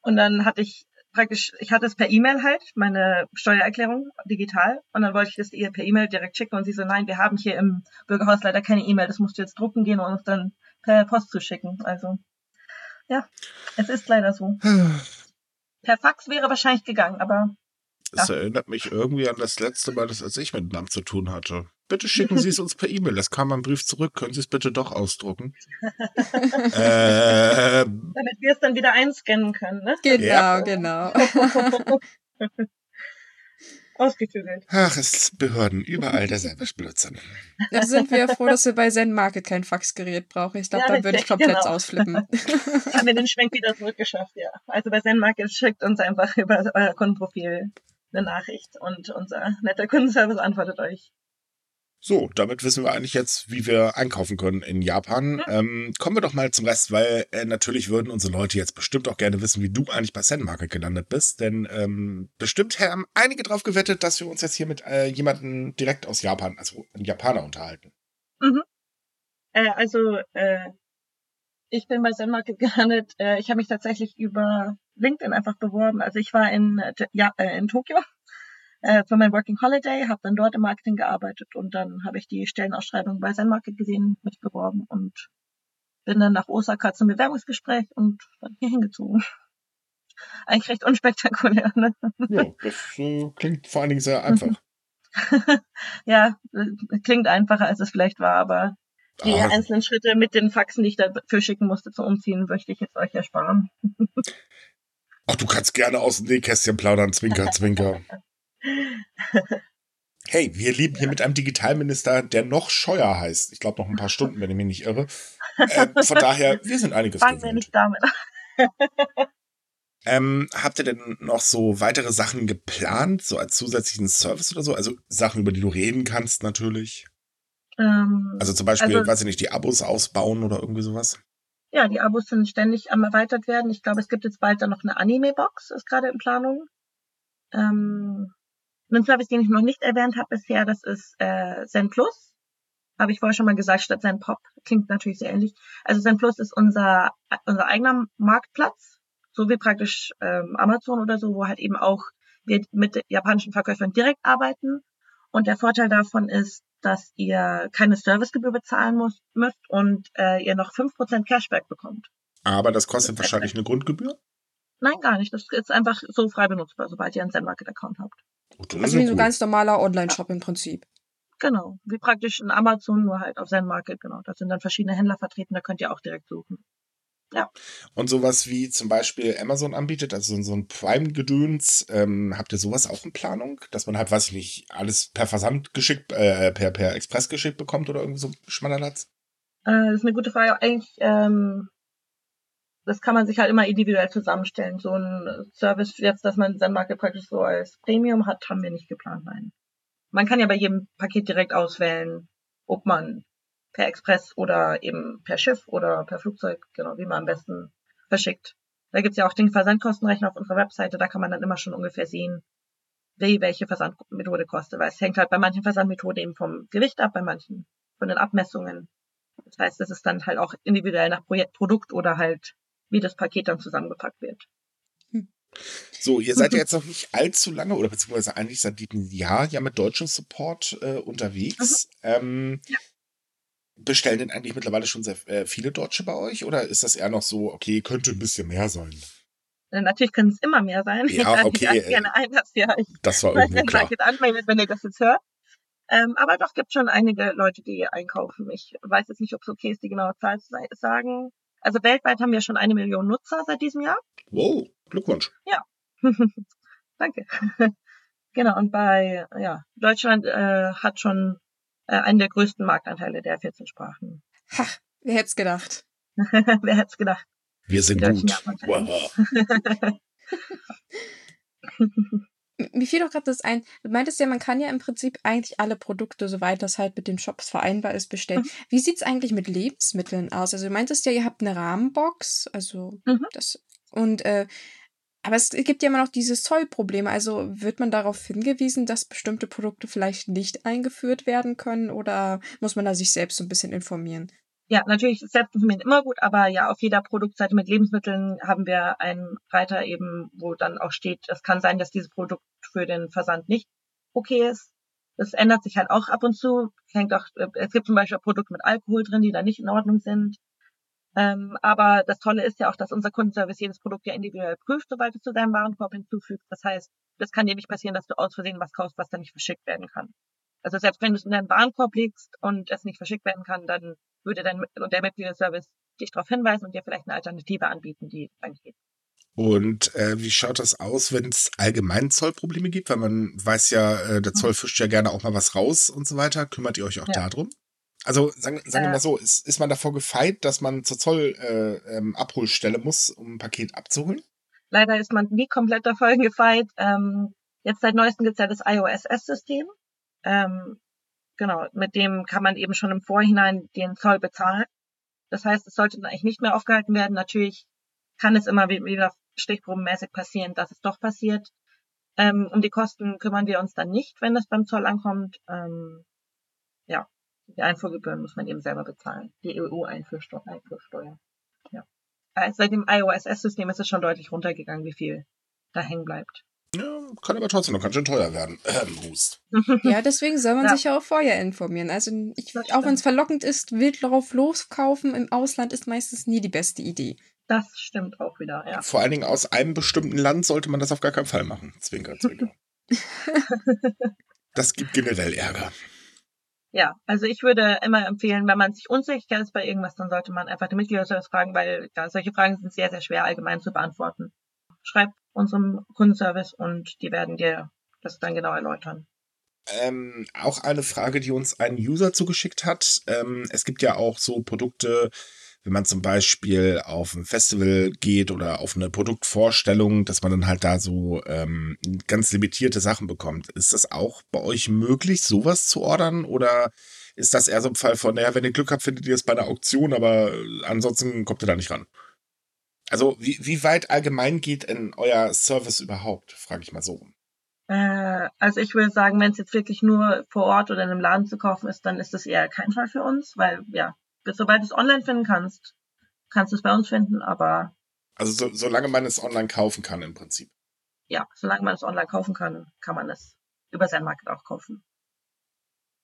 Und dann hatte ich praktisch, ich hatte es per E-Mail halt, meine Steuererklärung digital. Und dann wollte ich das ihr per E-Mail direkt schicken und sie so, nein, wir haben hier im Bürgerhaus leider keine E-Mail, das musst du jetzt drucken gehen und uns dann per Post zuschicken. Also, ja, es ist leider so. per Fax wäre wahrscheinlich gegangen, aber. Es ja. erinnert mich irgendwie an das letzte Mal, dass als ich mit Namen zu tun hatte. Bitte schicken Sie es uns per E-Mail. Es kam ein Brief zurück. Können Sie es bitte doch ausdrucken? äh, Damit wir es dann wieder einscannen können, ne? Genau, ja. genau. Ausgeklügelt. Ach, es ist Behörden, überall derselbe Blödsinn. Da sind wir froh, dass wir bei Zen Market kein Faxgerät brauchen. Ich glaube, ja, dann würde ich komplett genau. ausflippen. Haben wir den Schwenk wieder zurückgeschafft, ja. Also bei Zen Market schickt uns einfach über euer Kundenprofil eine Nachricht und unser netter Kundenservice antwortet euch. So, damit wissen wir eigentlich jetzt, wie wir einkaufen können in Japan. Ja. Ähm, kommen wir doch mal zum Rest, weil äh, natürlich würden unsere Leute jetzt bestimmt auch gerne wissen, wie du eigentlich bei Zen Market gelandet bist. Denn ähm, bestimmt haben einige drauf gewettet, dass wir uns jetzt hier mit äh, jemandem direkt aus Japan, also einem Japaner, unterhalten. Mhm. Äh, also, äh, ich bin bei Zen Market gelandet. Äh, ich habe mich tatsächlich über LinkedIn einfach beworben. Also ich war in, äh, ja, in Tokio äh, für mein Working Holiday, habe dann dort im Marketing gearbeitet und dann habe ich die Stellenausschreibung bei Zen Market gesehen, mich beworben und bin dann nach Osaka zum Bewerbungsgespräch und dann hier hingezogen. Eigentlich recht unspektakulär, ne? Ja, das äh, klingt vor allen Dingen sehr einfach. ja, klingt einfacher, als es vielleicht war, aber die ah. einzelnen Schritte mit den Faxen, die ich dafür schicken musste zum Umziehen, möchte ich jetzt euch ersparen. Ach, du kannst gerne aus dem Nähkästchen plaudern, Zwinker, Zwinker. Hey, wir leben hier mit einem Digitalminister, der noch scheuer heißt. Ich glaube noch ein paar Stunden, wenn ich mich nicht irre. Äh, von daher, wir sind einiges Fangen gewöhnt. wir nicht damit ähm, habt ihr denn noch so weitere Sachen geplant, so als zusätzlichen Service oder so? Also Sachen, über die du reden kannst, natürlich. Ähm, also zum Beispiel, also, weiß ich nicht, die Abos ausbauen oder irgendwie sowas? Ja, die Abos sind ständig am erweitert werden. Ich glaube, es gibt jetzt bald dann noch eine Anime-Box, ist gerade in Planung. Ähm, ein Service, den ich noch nicht erwähnt habe bisher, das ist äh, Zen Plus. Habe ich vorher schon mal gesagt, statt Zen Pop. Klingt natürlich sehr ähnlich. Also Zen Plus ist unser, unser eigener Marktplatz, so wie praktisch ähm, Amazon oder so, wo halt eben auch wir mit japanischen Verkäufern direkt arbeiten. Und der Vorteil davon ist, dass ihr keine Servicegebühr bezahlen muss, müsst und äh, ihr noch fünf Prozent Cashback bekommt. Aber das kostet wahrscheinlich eine Grundgebühr? Nein, gar nicht. Das ist einfach so frei benutzbar, sobald ihr einen Zen Market Habt. Also wie so ein ganz normaler Online-Shop im Prinzip. Genau, wie praktisch ein Amazon, nur halt auf Zen Market, genau. Da sind dann verschiedene Händler vertreten, da könnt ihr auch direkt suchen. Ja. Und sowas wie zum Beispiel Amazon anbietet, also so ein Prime-Gedöns, ähm, habt ihr sowas auch in Planung? Dass man halt, weiß ich nicht, alles per Versand geschickt, äh, per, per Express geschickt bekommt oder irgendwie so Schmannerlatz? Äh, das ist eine gute Frage. Eigentlich ähm, das kann man sich halt immer individuell zusammenstellen. So ein Service jetzt, dass man sein Marke praktisch so als Premium hat, haben wir nicht geplant, nein. Man kann ja bei jedem Paket direkt auswählen, ob man per Express oder eben per Schiff oder per Flugzeug, genau, wie man am besten verschickt. Da gibt's ja auch den Versandkostenrechner auf unserer Webseite, da kann man dann immer schon ungefähr sehen, wie welche Versandmethode kostet, weil es hängt halt bei manchen Versandmethoden eben vom Gewicht ab, bei manchen von den Abmessungen. Das heißt, es ist dann halt auch individuell nach Projekt, Produkt oder halt, wie das Paket dann zusammengepackt wird. So, ihr seid ja jetzt noch nicht allzu lange oder beziehungsweise eigentlich seit diesem Jahr ja mit deutschem Support äh, unterwegs. Mhm. Ähm, ja. Bestellen denn eigentlich mittlerweile schon sehr äh, viele Deutsche bei euch oder ist das eher noch so, okay, könnte ein bisschen mehr sein? Äh, natürlich können es immer mehr sein. Ja, okay. Ich gerne ein, dass wir das war irgendwo klar. Anmeldet, wenn ihr das jetzt hört. Ähm, aber doch gibt schon einige Leute, die einkaufen. Ich weiß jetzt nicht, ob es okay ist, die genaue Zahl zu sagen. Also weltweit haben wir schon eine Million Nutzer seit diesem Jahr. Wow, Glückwunsch. Ja. Danke. genau, und bei ja, Deutschland äh, hat schon äh, einen der größten Marktanteile der 14 Sprachen. Ha, wer hätte es gedacht? wer hätte es gedacht? Wir sind gut. Wow. Mir fiel doch gerade das ein, du meintest ja, man kann ja im Prinzip eigentlich alle Produkte, soweit das halt mit den Shops vereinbar ist, bestellen. Mhm. Wie sieht es eigentlich mit Lebensmitteln aus? Also du meintest ja, ihr habt eine Rahmenbox, also mhm. das und äh, aber es gibt ja immer noch dieses Zollproblem. Also wird man darauf hingewiesen, dass bestimmte Produkte vielleicht nicht eingeführt werden können oder muss man da sich selbst so ein bisschen informieren? Ja, natürlich ist Selbstinformieren immer gut, aber ja, auf jeder Produktseite mit Lebensmitteln haben wir einen Reiter eben, wo dann auch steht, es kann sein, dass dieses Produkt für den Versand nicht okay ist. Das ändert sich halt auch ab und zu. Hängt auch, es gibt zum Beispiel Produkte mit Alkohol drin, die da nicht in Ordnung sind. Ähm, aber das Tolle ist ja auch, dass unser Kundenservice jedes Produkt ja individuell prüft, sobald es zu deinem Warenkorb hinzufügt. Das heißt, das kann dir nicht passieren, dass du aus Versehen was kaufst, was dann nicht verschickt werden kann. Also selbst wenn du es in deinem Warenkorb legst und es nicht verschickt werden kann, dann würde dein, der Mitgliederservice dich darauf hinweisen und dir vielleicht eine Alternative anbieten, die dann geht. Und äh, wie schaut das aus, wenn es allgemein Zollprobleme gibt? Weil man weiß ja, äh, der Zoll mhm. fischt ja gerne auch mal was raus und so weiter. Kümmert ihr euch auch ja. darum? Also sagen, sagen wir mal so, ist, ist man davor gefeit, dass man zur Zollabholstelle äh, ähm, muss, um ein Paket abzuholen? Leider ist man nie komplett davor gefeit. Ähm, jetzt seit neuestem gibt es ja das iOS-System. Ähm, genau, mit dem kann man eben schon im Vorhinein den Zoll bezahlen. Das heißt, es sollte dann eigentlich nicht mehr aufgehalten werden. Natürlich kann es immer wieder stichprobenmäßig passieren, dass es doch passiert. Ähm, um die Kosten kümmern wir uns dann nicht, wenn das beim Zoll ankommt. Ähm, ja, die Einfuhrgebühren muss man eben selber bezahlen. Die EU-Einfuhrsteuer. Einfuhrsteuer. Ja. Also seit dem iOS-System ist es schon deutlich runtergegangen, wie viel da hängen bleibt. Ja, kann aber trotzdem noch ganz schön teuer werden. Ähm, Hust. Ja, deswegen soll man ja. sich ja auch vorher informieren. Also ich, auch wenn es verlockend ist, wild darauf loskaufen im Ausland ist meistens nie die beste Idee. Das stimmt auch wieder, ja. Vor allen Dingen aus einem bestimmten Land sollte man das auf gar keinen Fall machen. Zwinker, zwinker. das gibt generell Ärger. Ja, also ich würde immer empfehlen, wenn man sich unsicher ist bei irgendwas, dann sollte man einfach den Mitgliederservice fragen, weil ja, solche Fragen sind sehr, sehr schwer allgemein zu beantworten. Schreib unserem Kundenservice und die werden dir das dann genau erläutern. Ähm, auch eine Frage, die uns ein User zugeschickt hat. Ähm, es gibt ja auch so Produkte, wenn man zum Beispiel auf ein Festival geht oder auf eine Produktvorstellung, dass man dann halt da so ähm, ganz limitierte Sachen bekommt. Ist das auch bei euch möglich, sowas zu ordern? Oder ist das eher so ein Fall von, naja, wenn ihr Glück habt, findet ihr es bei einer Auktion, aber ansonsten kommt ihr da nicht ran? Also, wie, wie weit allgemein geht denn euer Service überhaupt? Frage ich mal so. Äh, also ich würde sagen, wenn es jetzt wirklich nur vor Ort oder in einem Laden zu kaufen ist, dann ist das eher kein Fall für uns, weil ja, sobald du es online finden kannst, kannst du es bei uns finden, aber. Also so, solange man es online kaufen kann im Prinzip. Ja, solange man es online kaufen kann, kann man es über sein Market auch kaufen.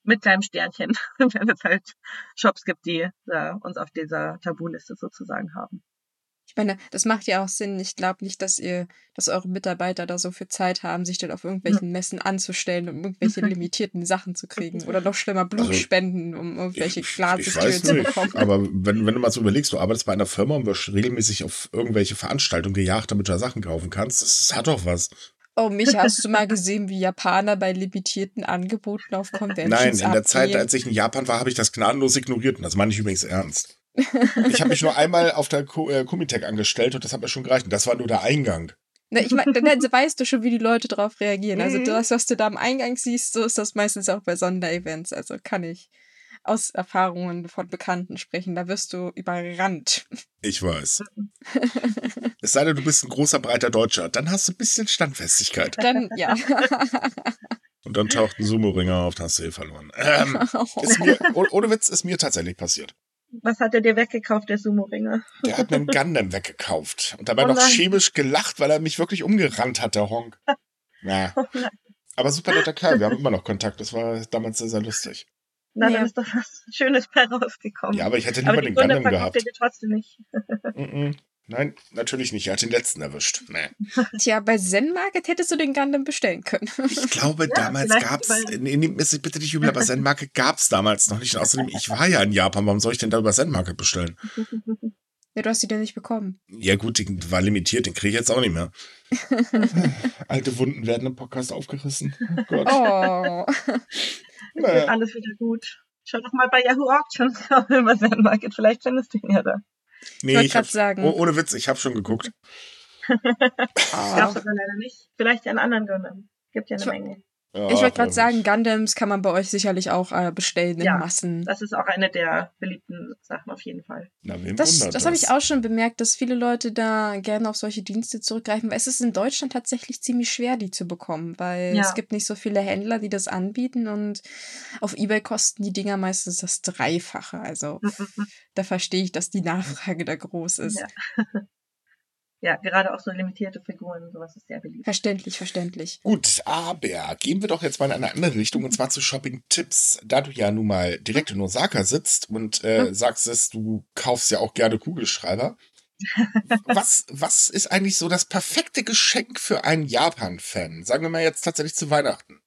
Mit kleinem Sternchen, wenn es halt Shops gibt, die äh, uns auf dieser Tabuliste sozusagen haben. Ich meine, das macht ja auch Sinn. Ich glaube nicht, dass ihr, dass eure Mitarbeiter da so viel Zeit haben, sich dann auf irgendwelchen Messen anzustellen, um irgendwelche limitierten Sachen zu kriegen. Oder noch schlimmer, Blut also, spenden, um irgendwelche Glassysteme zu bekommen. Aber wenn, wenn du mal so überlegst, du arbeitest bei einer Firma und wirst regelmäßig auf irgendwelche Veranstaltungen gejagt, damit du da Sachen kaufen kannst, das hat doch was. Oh, mich hast du mal gesehen, wie Japaner bei limitierten Angeboten auf Conventions Nein, in der Zeit, als ich in Japan war, habe ich das gnadenlos ignoriert und das meine ich übrigens ernst. Ich habe mich nur einmal auf der äh, Comitech angestellt und das hat mir schon gereicht. Und das war nur der Eingang. Na, ich meine, dann weißt du schon, wie die Leute darauf reagieren. Also das, was du da am Eingang siehst, so ist das meistens auch bei Sonderevents. Also kann ich aus Erfahrungen von Bekannten sprechen. Da wirst du überrannt. Ich weiß. es sei denn, du bist ein großer, breiter Deutscher. Dann hast du ein bisschen Standfestigkeit. Dann, ja. Und dann taucht ein Sumo-Ringer auf, dann hast du eh verloren. Ähm, ist mir, ohne Witz, ist mir tatsächlich passiert. Was hat er dir weggekauft, der Sumo-Ringer? Der hat mir einen Gundam weggekauft. Und dabei oh noch chemisch gelacht, weil er mich wirklich umgerannt hat, der Honk. Ja. Oh Aber super netter Kerl, wir haben immer noch Kontakt. Das war damals sehr, sehr lustig. Na, ja. dann ist doch was Schönes bei rausgekommen. Ja, aber ich hätte lieber den Gundam gehabt. Den trotzdem nicht. mm -mm. Nein, natürlich nicht. Er hat den letzten erwischt. Nee. Tja, bei Zen Market hättest du den Gundam bestellen können. Ich glaube, ja, damals gab es, bitte nicht übel, aber Zen Market gab es damals noch nicht. Und außerdem, ich war ja in Japan. Warum soll ich denn da über Zen Market bestellen? Ja, du hast die denn nicht bekommen. Ja, gut, den war limitiert, den kriege ich jetzt auch nicht mehr. Alte Wunden werden im Podcast aufgerissen. Oh Gott. Oh. naja. Alles wieder gut. Schau doch mal bei Yahoo Auctions über Zen Market. Vielleicht findest du ihn ja da. Nee, ich, ich sagen. Oh, ohne Witz, ich habe schon geguckt. ah. Gab's aber leider nicht. Vielleicht einen anderen Gundam. Gibt ja eine Menge. Ja, ich wollte gerade sagen, Gundams kann man bei euch sicherlich auch äh, bestellen in ja, Massen. Das ist auch eine der beliebten Sachen auf jeden Fall. Na, wem das das, das? habe ich auch schon bemerkt, dass viele Leute da gerne auf solche Dienste zurückgreifen, weil es ist in Deutschland tatsächlich ziemlich schwer, die zu bekommen, weil ja. es gibt nicht so viele Händler, die das anbieten und auf Ebay kosten die Dinger meistens das Dreifache. Also da verstehe ich, dass die Nachfrage da groß ist. Ja. gerade auch so limitierte Figuren, sowas ist sehr beliebt. Verständlich, verständlich. Gut, aber gehen wir doch jetzt mal in eine andere Richtung und zwar zu Shopping-Tipps. Da du ja nun mal direkt in Osaka sitzt und äh, hm. sagst es, du kaufst ja auch gerne Kugelschreiber. was, was ist eigentlich so das perfekte Geschenk für einen Japan-Fan? Sagen wir mal jetzt tatsächlich zu Weihnachten.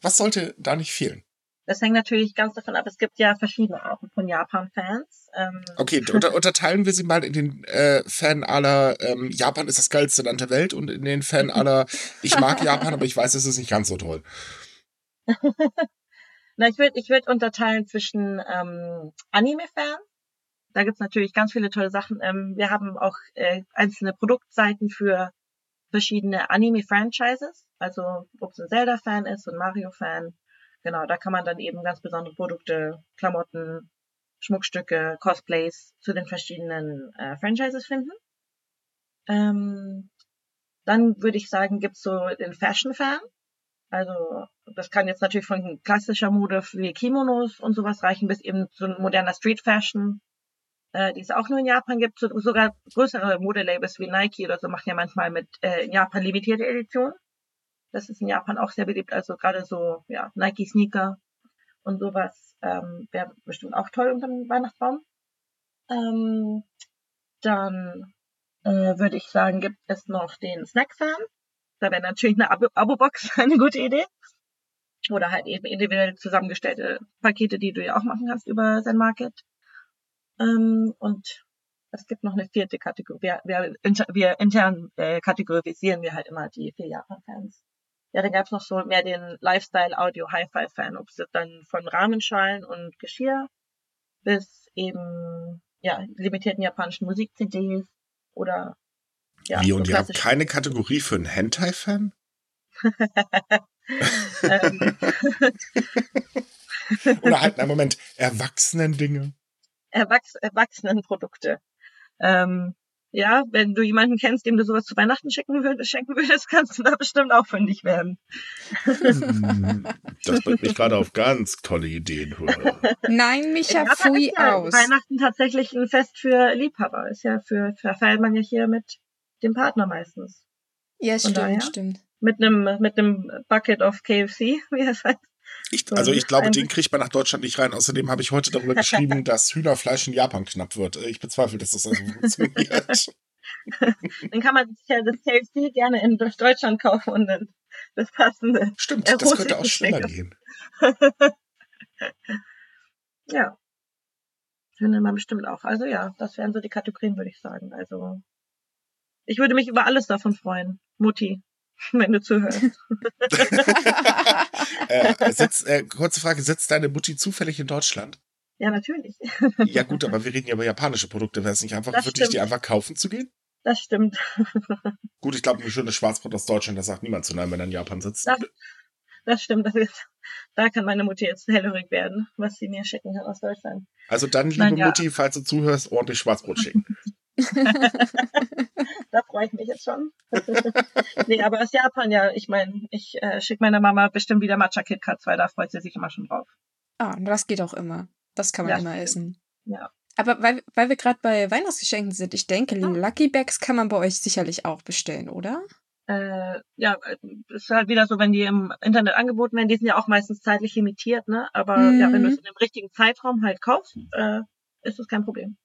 Was sollte da nicht fehlen? Das hängt natürlich ganz davon ab. Es gibt ja verschiedene Arten von Japan-Fans. Ähm. Okay, unter, unterteilen wir sie mal in den äh, Fan aller ähm, Japan ist das geilste Land der Welt und in den Fan aller ich mag Japan, aber ich weiß, es ist nicht ganz so toll. Na, ich würde ich würd unterteilen zwischen ähm, Anime-Fans. Da gibt's natürlich ganz viele tolle Sachen. Ähm, wir haben auch äh, einzelne Produktseiten für verschiedene Anime-Franchises. Also ob es ein Zelda-Fan ist, ein Mario-Fan Genau, da kann man dann eben ganz besondere Produkte, Klamotten, Schmuckstücke, Cosplays zu den verschiedenen äh, Franchises finden. Ähm, dann würde ich sagen, gibt's so den Fashion-Fan. Also das kann jetzt natürlich von klassischer Mode wie Kimonos und sowas reichen, bis eben zu moderner Street-Fashion, äh, die es auch nur in Japan gibt. So, sogar größere Modelabels wie Nike oder so machen ja manchmal mit äh, in Japan limitierte Editionen. Das ist in Japan auch sehr beliebt. Also gerade so, ja, Nike-Sneaker und sowas ähm, wäre bestimmt auch toll unter dem Weihnachtsbaum. Ähm, dann äh, würde ich sagen, gibt es noch den Snack-Fan. Da wäre natürlich eine Abo-Box eine gute Idee. Oder halt eben individuell zusammengestellte Pakete, die du ja auch machen kannst über Zen Market. Ähm, und es gibt noch eine vierte Kategorie. Wir, wir, wir intern äh, kategorisieren wir halt immer die vier Japan-Fans. Ja, dann gab's noch so mehr den Lifestyle-Audio-Hi-Fi-Fan, ob es dann von Rahmenschalen und Geschirr bis eben ja limitierten japanischen Musik-CDs oder ja. Wie, und ihr habt keine Kategorie für einen Hentai-Fan? Ähm. Oder halt, einen Moment, Erwachsenen-Dinge. Erwachs Erwachsenenprodukte. Ähm, ja, wenn du jemanden kennst, dem du sowas zu Weihnachten schenken würdest, schenken würdest kannst du da bestimmt auch fündig werden. Hm, das bringt mich gerade auf ganz tolle Ideen. Nein, Micha, pfui ja aus. Weihnachten tatsächlich ein Fest für Liebhaber. Ist ja für, verfeilt man ja hier mit dem Partner meistens. Ja, stimmt, daher, stimmt. Mit einem, mit einem Bucket of KFC, wie das heißt. Ich, also ich glaube, den kriegt man nach Deutschland nicht rein. Außerdem habe ich heute darüber geschrieben, dass Hühnerfleisch in Japan knapp wird. Ich bezweifle, dass das also funktioniert. dann kann man sich ja das KFC gerne in Deutschland kaufen und dann das passende. Stimmt, das könnte auch schneller gehen. ja. Findet man bestimmt auch. Also ja, das wären so die Kategorien, würde ich sagen. Also ich würde mich über alles davon freuen. Mutti, wenn du zuhörst. äh, sitzt, äh, kurze Frage, sitzt deine Mutti zufällig in Deutschland? Ja, natürlich. ja gut, aber wir reden ja über japanische Produkte. Wäre es nicht einfach wirklich, die einfach kaufen zu gehen? Das stimmt. gut, ich glaube, ein schönes Schwarzbrot aus Deutschland, das sagt niemand zu nein, wenn er in Japan sitzt. Das, das stimmt. Das ist, da kann meine Mutti jetzt hellhörig werden, was sie mir schicken kann aus Deutschland. Also dann, liebe Nein, ja. Mutti, falls du zuhörst, ordentlich Schwarzbrot schicken. jetzt schon. nee, aber aus Japan, ja, ich meine, ich äh, schicke meiner Mama bestimmt wieder Matcha Kit Kats, weil da freut sie sich immer schon drauf. Ah, das geht auch immer. Das kann man ja, immer stimmt. essen. Ja. Aber weil, weil wir gerade bei Weihnachtsgeschenken sind, ich denke, ah. Lucky Bags kann man bei euch sicherlich auch bestellen, oder? Äh, ja, ist halt wieder so, wenn die im Internet angeboten werden, die sind ja auch meistens zeitlich limitiert, ne? Aber mhm. ja, wenn du es in dem richtigen Zeitraum halt kaufst, äh, ist das kein Problem.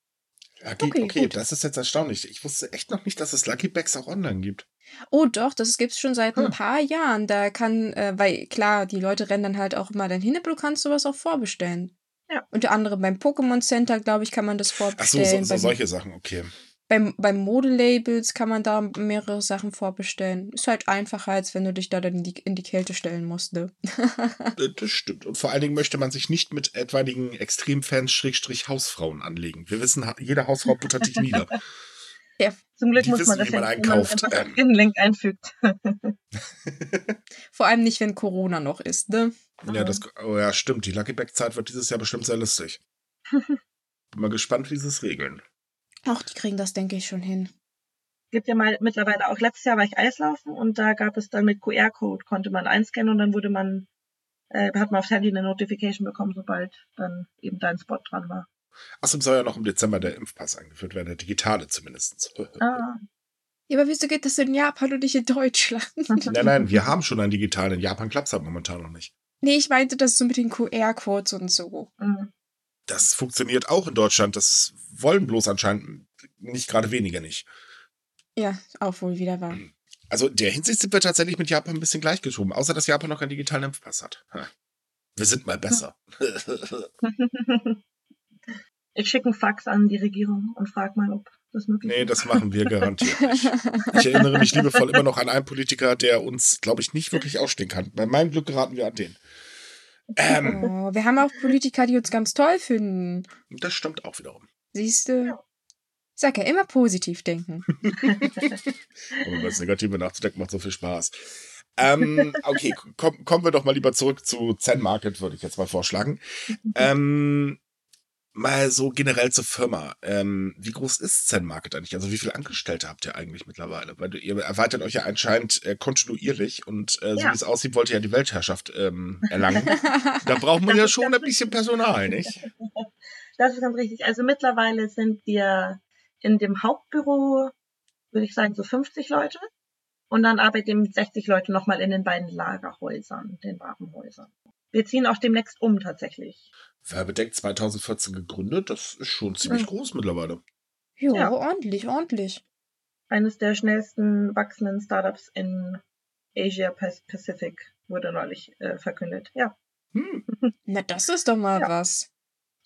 Lucky, okay, okay das ist jetzt erstaunlich. Ich wusste echt noch nicht, dass es Lucky Bags auch online gibt. Oh doch, das gibt's schon seit hm. ein paar Jahren. Da kann, äh, weil klar, die Leute rennen dann halt auch immer dann hin, aber du kannst sowas auch vorbestellen. Ja. Unter anderem beim Pokémon Center, glaube ich, kann man das vorbestellen. Ach so, so, so solche Sachen, okay. Beim, beim Modelabels kann man da mehrere Sachen vorbestellen. Ist halt einfacher, als wenn du dich da dann in die, in die Kälte stellen musst, ne? Äh, das stimmt. Und vor allen Dingen möchte man sich nicht mit etwaigen Extremfans Schrägstrich Hausfrauen anlegen. Wir wissen, jede Hausfrau buttert dich nieder. Ja, zum Glück Die muss wissen, man das man einkauft. Ähm. den Link einfügt. Vor allem nicht, wenn Corona noch ist, ne? Ja, das, oh ja, stimmt. Die Lucky Back Zeit wird dieses Jahr bestimmt sehr lustig. Bin mal gespannt, wie sie es regeln. Ach, die kriegen das, denke ich, schon hin. Gibt ja mal mittlerweile auch letztes Jahr war ich Eislaufen und da gab es dann mit QR-Code konnte man einscannen und dann wurde man äh, hat man aufs Handy eine Notification bekommen, sobald dann eben dein Spot dran war. Achso, soll ja noch im Dezember der Impfpass eingeführt werden, der digitale zumindest. ah. Ja, aber wieso geht das in Japan und nicht in Deutschland? nein, nein, wir haben schon einen digitalen. In Japan klappt es halt momentan noch nicht. Nee, ich meinte das so mit den QR-Codes und so. Mhm. Das funktioniert auch in Deutschland. Das wollen bloß anscheinend nicht gerade weniger nicht. Ja, auch wohl wieder wahr. Also in der Hinsicht sind wir tatsächlich mit Japan ein bisschen gleichgeschoben, außer dass Japan noch keinen digitalen Impfpass hat. Wir sind mal besser. ich schicke einen Fax an die Regierung und frage mal, ob das möglich ist. Nee, das machen wir garantiert nicht. Ich erinnere mich liebevoll immer noch an einen Politiker, der uns, glaube ich, nicht wirklich ausstehen kann. Bei meinem Glück geraten wir an den. Ähm, oh, wir haben auch Politiker, die uns ganz toll finden. Das stimmt auch wiederum. Siehst du? Sag ja immer positiv denken. Aber über das Negative nachzudenken macht so viel Spaß. ähm, okay, komm, kommen wir doch mal lieber zurück zu Zen Market, würde ich jetzt mal vorschlagen. Ähm, mal so generell zur Firma. Ähm, wie groß ist Zen Market eigentlich? Also wie viele Angestellte habt ihr eigentlich mittlerweile? Weil ihr erweitert euch ja anscheinend äh, kontinuierlich und äh, so ja. wie es aussieht, wollt ihr ja die Weltherrschaft ähm, erlangen. da braucht man ja schon ein bisschen Personal, nicht? Das ist ganz richtig. Also mittlerweile sind wir in dem Hauptbüro, würde ich sagen, so 50 Leute. Und dann arbeiten 60 Leute nochmal in den beiden Lagerhäusern, den Warenhäusern. Wir ziehen auch demnächst um tatsächlich. Werbedeck 2014 gegründet, das ist schon ziemlich mhm. groß mittlerweile. Jo, ja, ordentlich, ordentlich. Eines der schnellsten wachsenden Startups in Asia Pacific wurde neulich äh, verkündet. Ja. Hm. Na, das ist doch mal ja. was.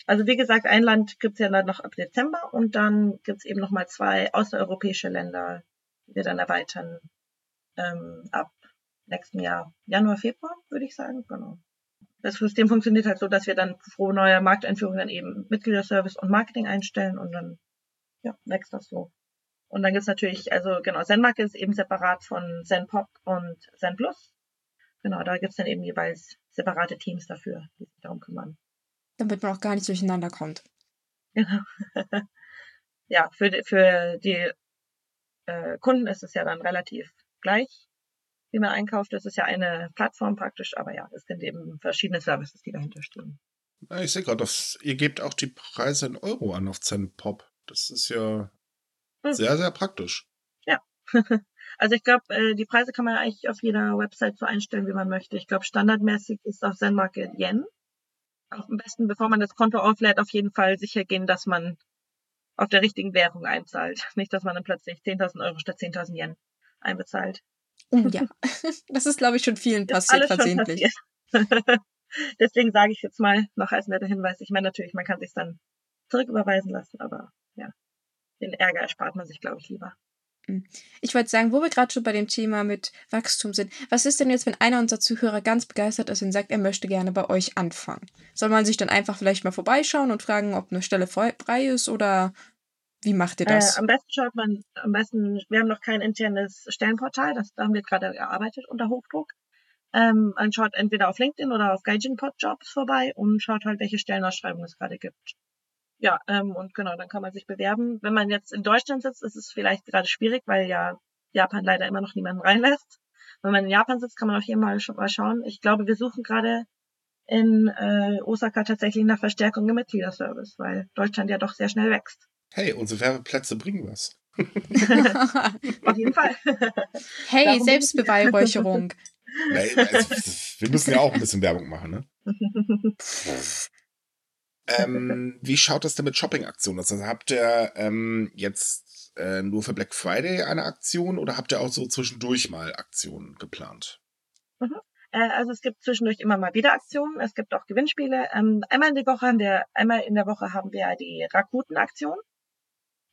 Also wie gesagt, ein Land gibt's ja dann noch ab Dezember und dann gibt's eben noch mal zwei außereuropäische Länder, die wir dann erweitern ähm, ab nächsten Jahr, Januar, Februar, würde ich sagen. Genau das System funktioniert halt so, dass wir dann pro neue Markteinführung dann eben Mitgliederservice und Marketing einstellen und dann ja, wächst das so. Und dann gibt's natürlich, also genau, ZenMarket ist eben separat von ZenPop und ZenPlus. Genau, da gibt's dann eben jeweils separate Teams dafür, die sich darum kümmern. Damit man auch gar nicht durcheinander kommt. Genau. ja, für die, für die äh, Kunden ist es ja dann relativ gleich wie man einkauft. Das ist ja eine Plattform praktisch, aber ja, es sind eben verschiedene Services, die dahinter stehen. Ich sehe gerade, ihr gebt auch die Preise in Euro an auf ZenPop. Das ist ja hm. sehr, sehr praktisch. Ja. also ich glaube, äh, die Preise kann man eigentlich auf jeder Website so einstellen, wie man möchte. Ich glaube, standardmäßig ist auf ZenMarket Yen. Auch am besten, bevor man das Konto auflädt, auf jeden Fall sicher gehen, dass man auf der richtigen Währung einzahlt. Nicht, dass man dann plötzlich 10.000 Euro statt 10.000 Yen einbezahlt. Oh ja, das ist, glaube ich, schon vielen passiert versehentlich. Passiert. Deswegen sage ich jetzt mal noch als netter Hinweis. Ich meine natürlich, man kann sich dann zurücküberweisen lassen, aber ja, den Ärger erspart man sich, glaube ich, lieber. Hm. Ich wollte sagen, wo wir gerade schon bei dem Thema mit Wachstum sind, was ist denn jetzt, wenn einer unserer Zuhörer ganz begeistert ist und sagt, er möchte gerne bei euch anfangen? Soll man sich dann einfach vielleicht mal vorbeischauen und fragen, ob eine Stelle frei ist oder wie macht ihr das? Äh, am besten schaut man, am besten, wir haben noch kein internes Stellenportal, das, da haben wir gerade gearbeitet unter Hochdruck. Ähm, man schaut entweder auf LinkedIn oder auf Gaijinpod Jobs vorbei und schaut halt, welche Stellenausschreibungen es gerade gibt. Ja, ähm, und genau, dann kann man sich bewerben. Wenn man jetzt in Deutschland sitzt, ist es vielleicht gerade schwierig, weil ja Japan leider immer noch niemanden reinlässt. Wenn man in Japan sitzt, kann man auf jeden Fall schon mal schauen. Ich glaube, wir suchen gerade in äh, Osaka tatsächlich nach Verstärkung im Mitgliederservice, weil Deutschland ja doch sehr schnell wächst. Hey, unsere Werbeplätze bringen was. auf jeden Fall. Hey, Darum Selbstbeweihräucherung. also, wir müssen ja auch ein bisschen Werbung machen, ne? ähm, wie schaut das denn mit Shopping-Aktionen aus? Also habt ihr ähm, jetzt äh, nur für Black Friday eine Aktion oder habt ihr auch so zwischendurch mal Aktionen geplant? Mhm. Äh, also es gibt zwischendurch immer mal wieder Aktionen. Es gibt auch Gewinnspiele. Ähm, einmal in der Woche haben wir, einmal in der Woche haben wir die Rakuten-Aktion.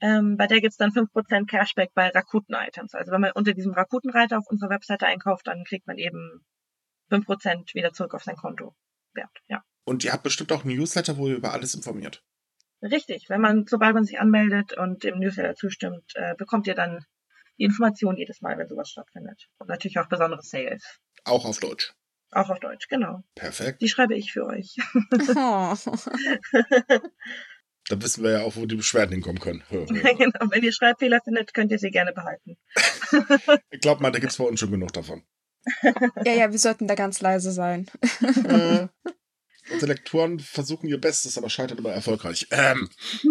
Ähm, bei der gibt's dann 5% Cashback bei Rakuten-Items. Also wenn man unter diesem Rakuten-Reiter auf unserer Webseite einkauft, dann kriegt man eben 5% wieder zurück auf sein Konto. Wert, ja. Und ihr habt bestimmt auch ein Newsletter, wo ihr über alles informiert. Richtig. Wenn man, sobald man sich anmeldet und dem Newsletter zustimmt, äh, bekommt ihr dann die Information jedes Mal, wenn sowas stattfindet. Und natürlich auch besondere Sales. Auch auf Deutsch. Auch auf Deutsch, genau. Perfekt. Die schreibe ich für euch. Oh. Dann wissen wir ja auch, wo die Beschwerden hinkommen können. genau, wenn ihr Schreibfehler findet, könnt ihr sie gerne behalten. ich glaube mal, da gibt es bei uns schon genug davon. ja, ja, wir sollten da ganz leise sein. äh, unsere Lektoren versuchen ihr Bestes, aber scheitern immer erfolgreich. Ähm.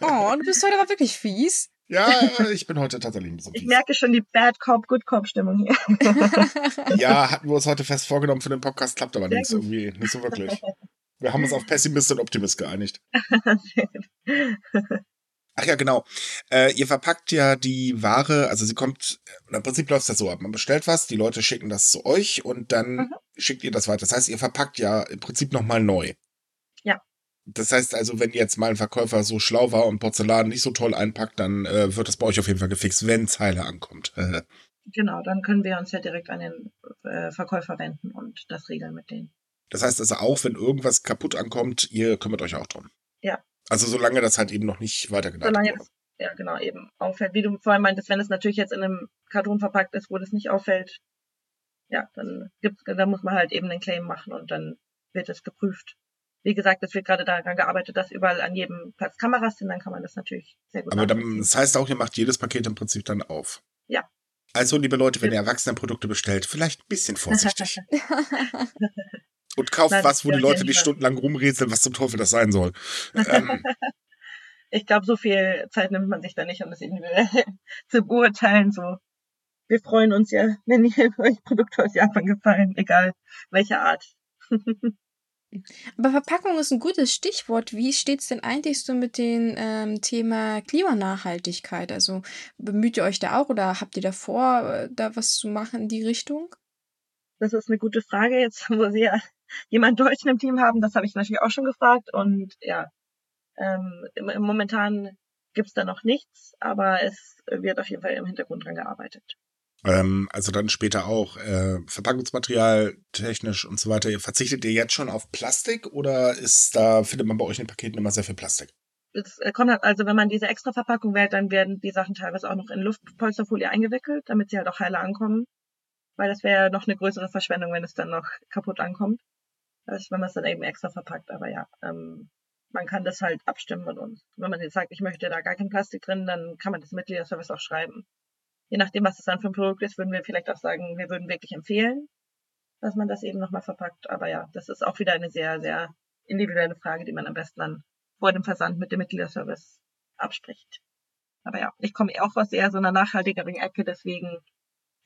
oh, du bist heute aber wirklich fies. Ja, ich bin heute tatsächlich ein bisschen fies. Ich merke schon die Bad Cop, Good Cop Stimmung hier. ja, hatten wir uns heute fest vorgenommen für den Podcast, klappt aber nichts irgendwie, nicht so wirklich. Wir haben uns auf Pessimist und Optimist geeinigt. Ach ja, genau. Äh, ihr verpackt ja die Ware, also sie kommt, im Prinzip läuft das so ab. Man bestellt was, die Leute schicken das zu euch und dann mhm. schickt ihr das weiter. Das heißt, ihr verpackt ja im Prinzip nochmal neu. Ja. Das heißt also, wenn jetzt mal ein Verkäufer so schlau war und Porzellan nicht so toll einpackt, dann äh, wird das bei euch auf jeden Fall gefixt, wenn Zeile ankommt. genau, dann können wir uns ja direkt an den äh, Verkäufer wenden und das regeln mit denen. Das heißt also auch, wenn irgendwas kaputt ankommt, ihr kümmert euch auch drum. Ja. Also solange das halt eben noch nicht weitergeleitet solange wurde. ja, genau, eben auffällt. Wie du vorhin meintest, wenn es natürlich jetzt in einem Karton verpackt ist, wo das nicht auffällt, ja, dann gibt's, da muss man halt eben einen Claim machen und dann wird es geprüft. Wie gesagt, es wird gerade daran gearbeitet, dass überall an jedem Platz Kameras sind, dann kann man das natürlich sehr gut Aber dann, das heißt auch, ihr macht jedes Paket im Prinzip dann auf. Ja. Also, liebe Leute, wenn ihr Erwachsenenprodukte bestellt, vielleicht ein bisschen vorsichtig. und kauft Nein, was, wo die Leute nicht stundenlang rumrätseln, was zum Teufel das sein soll. ähm, ich glaube, so viel Zeit nimmt man sich da nicht, um das individuell zu beurteilen. So, wir freuen uns ja, wenn ihr euch Produkte aus Japan gefallen, egal welche Art. Aber Verpackung ist ein gutes Stichwort. Wie steht es denn eigentlich so mit dem ähm, Thema Klimanachhaltigkeit? Also bemüht ihr euch da auch oder habt ihr da vor, äh, da was zu machen in die Richtung? Das ist eine gute Frage jetzt, wo Sie ja jemand Deutschen im Team haben. Das habe ich natürlich auch schon gefragt. Und ja, ähm, im, im momentan gibt's da noch nichts, aber es wird auf jeden Fall im Hintergrund dran gearbeitet. Ähm, also dann später auch äh, Verpackungsmaterial, technisch und so weiter. Verzichtet ihr jetzt schon auf Plastik oder ist da findet man bei euch in den Paketen immer sehr viel Plastik? Es äh, kommt halt, also wenn man diese extra Verpackung wählt, dann werden die Sachen teilweise auch noch in Luftpolsterfolie eingewickelt, damit sie halt auch heiler ankommen. Weil das wäre noch eine größere Verschwendung, wenn es dann noch kaputt ankommt. Also wenn man es dann eben extra verpackt. Aber ja, ähm, man kann das halt abstimmen mit uns. Wenn man jetzt sagt, ich möchte da gar kein Plastik drin, dann kann man das Mitgliederservice auch schreiben. Je nachdem, was das dann für ein Produkt ist, würden wir vielleicht auch sagen, wir würden wirklich empfehlen, dass man das eben nochmal verpackt. Aber ja, das ist auch wieder eine sehr, sehr individuelle Frage, die man am besten dann vor dem Versand mit dem Mitgliederservice abspricht. Aber ja, ich komme auch aus eher so einer nachhaltigeren Ecke, deswegen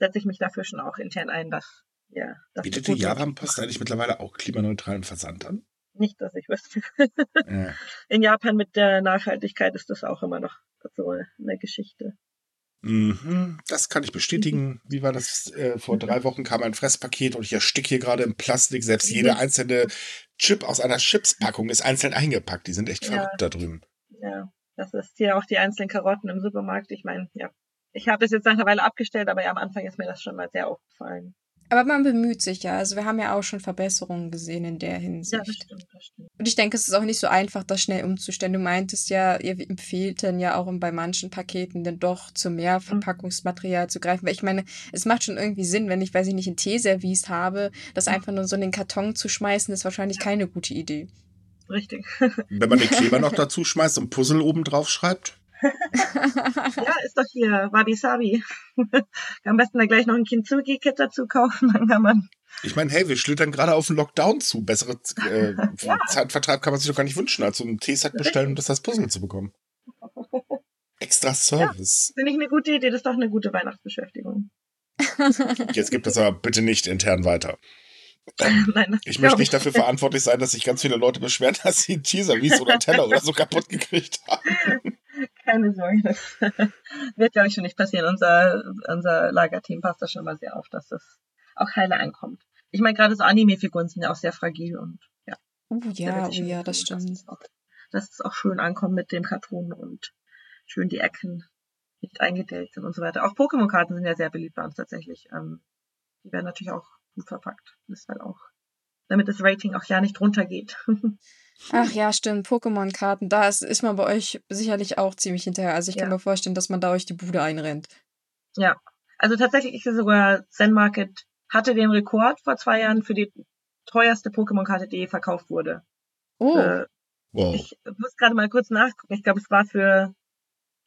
setze ich mich dafür schon auch intern ein, dass ja. Das Bietet die Japan-Post eigentlich mittlerweile auch klimaneutralen Versand an? Nicht, dass ich wüsste. ja. In Japan mit der Nachhaltigkeit ist das auch immer noch so eine Geschichte. Mhm, das kann ich bestätigen. Wie war das? Äh, vor drei Wochen kam ein Fresspaket und ich ersticke hier gerade im Plastik. Selbst jede einzelne Chip aus einer Chipspackung ist einzeln eingepackt. Die sind echt ja. verrückt da drüben. Ja, das ist hier auch die einzelnen Karotten im Supermarkt. Ich meine, ja, ich habe es jetzt nach einer Weile abgestellt, aber ja, am Anfang ist mir das schon mal sehr aufgefallen. Aber man bemüht sich ja. Also wir haben ja auch schon Verbesserungen gesehen in der Hinsicht. Ja, das stimmt, das stimmt. Und ich denke, es ist auch nicht so einfach, das schnell umzustellen. Du meintest ja, ihr empfehlt dann ja auch bei manchen Paketen dann doch zu mehr mhm. Verpackungsmaterial zu greifen. Weil ich meine, es macht schon irgendwie Sinn, wenn ich, weiß ich nicht, ein Teeservice habe, das mhm. einfach nur so in den Karton zu schmeißen, ist wahrscheinlich keine gute Idee. Richtig. wenn man den Kleber noch dazu schmeißt und Puzzle oben drauf schreibt? ja, ist doch hier Wabi Sabi. Am besten da gleich noch ein Kintsugi-Kit dazu kaufen, dann kann man. Ich meine, hey, wir schlittern gerade auf den Lockdown zu. Bessere äh, ja. Zeitvertreib kann man sich doch gar nicht wünschen, als so ein T-Set bestellen und um das als Puzzle zu bekommen. Extra Service. Ja, Finde ich eine gute Idee, das ist doch eine gute Weihnachtsbeschäftigung. Jetzt gibt es aber bitte nicht intern weiter. Nein, ich möchte nicht dafür verantwortlich sein, dass sich ganz viele Leute beschweren, dass sie Teaser-Wies oder Teller oder so kaputt gekriegt haben. Keine Sorge, das wird, glaube ich, schon nicht passieren. Unser, unser Lagerteam passt da schon mal sehr auf, dass das auch heile ankommt. Ich meine, gerade so Anime-Figuren sind ja auch sehr fragil und ja. Oh ja, oh ja, das stimmt. Dass es, auch, dass es auch schön ankommt mit dem Karton und schön die Ecken nicht eingedellt sind und so weiter. Auch Pokémon-Karten sind ja sehr beliebt bei uns tatsächlich. Ähm, die werden natürlich auch gut verpackt. Das ist halt auch, damit das Rating auch ja nicht runtergeht. Ach ja, stimmt. Pokémon-Karten, da ist, ist man bei euch sicherlich auch ziemlich hinterher. Also ich ja. kann mir vorstellen, dass man da euch die Bude einrennt. Ja. Also tatsächlich ist sogar Zen Market hatte den Rekord vor zwei Jahren für die teuerste Pokémon-Karte, die je verkauft wurde. Oh. Äh, wow. Ich muss gerade mal kurz nachgucken. Ich glaube, es war für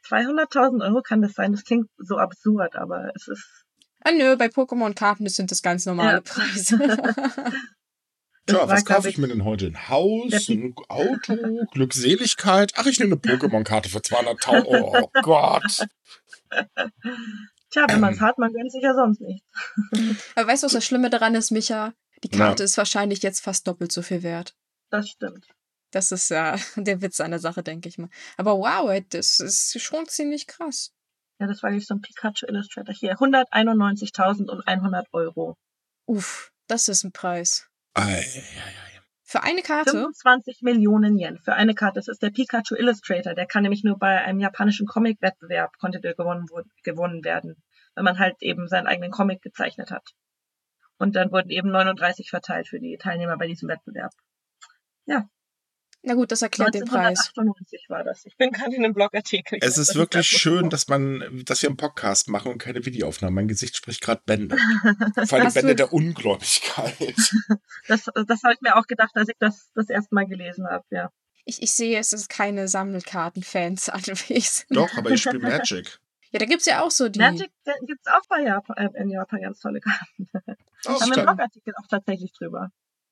200.000 Euro kann das sein. Das klingt so absurd, aber es ist Ah, nö, bei Pokémon-Karten sind das ganz normale ja. Preise. Tja, was kaufe ich mir denn heute? Ein Haus, ein Auto, Glückseligkeit? Ach, ich nehme eine Pokémon-Karte für 200.000. Oh Gott. Tja, wenn man es ähm. hat, man gönnt sich ja sonst nichts. Aber weißt du, was das Schlimme daran ist, Micha? Die Karte Na. ist wahrscheinlich jetzt fast doppelt so viel wert. Das stimmt. Das ist ja der Witz an der Sache, denke ich mal. Aber wow, das ist schon ziemlich krass. Ja, das war jetzt so ein Pikachu Illustrator hier. 191.100 Euro. Uff, das ist ein Preis. Ei, ei, ei. Für eine Karte? 25 Millionen Yen. Für eine Karte. Das ist der Pikachu Illustrator. Der kann nämlich nur bei einem japanischen Comic-Wettbewerb konnte der gewonnen, gewonnen werden. Wenn man halt eben seinen eigenen Comic gezeichnet hat. Und dann wurden eben 39 verteilt für die Teilnehmer bei diesem Wettbewerb. Ja, na gut, das erklärt den Preis. 1998 war das. Ich bin gerade in einem Blogartikel. Es ist wirklich schön, dass man, dass wir einen Podcast machen und keine Videoaufnahmen. Mein Gesicht spricht gerade Bände. Vor allem Bände der Ungläubigkeit. Das, das habe ich mir auch gedacht, als ich das das erste Mal gelesen habe, ja. Ich, ich sehe, es ist keine Sammelkarten-Fans anwesend. Doch, aber ich spiele Magic. Ja, da gibt es ja auch so die. Magic gibt es auch bei Japan, äh, in Japan ganz tolle Karten. Da haben wir einen Blogartikel auch tatsächlich drüber.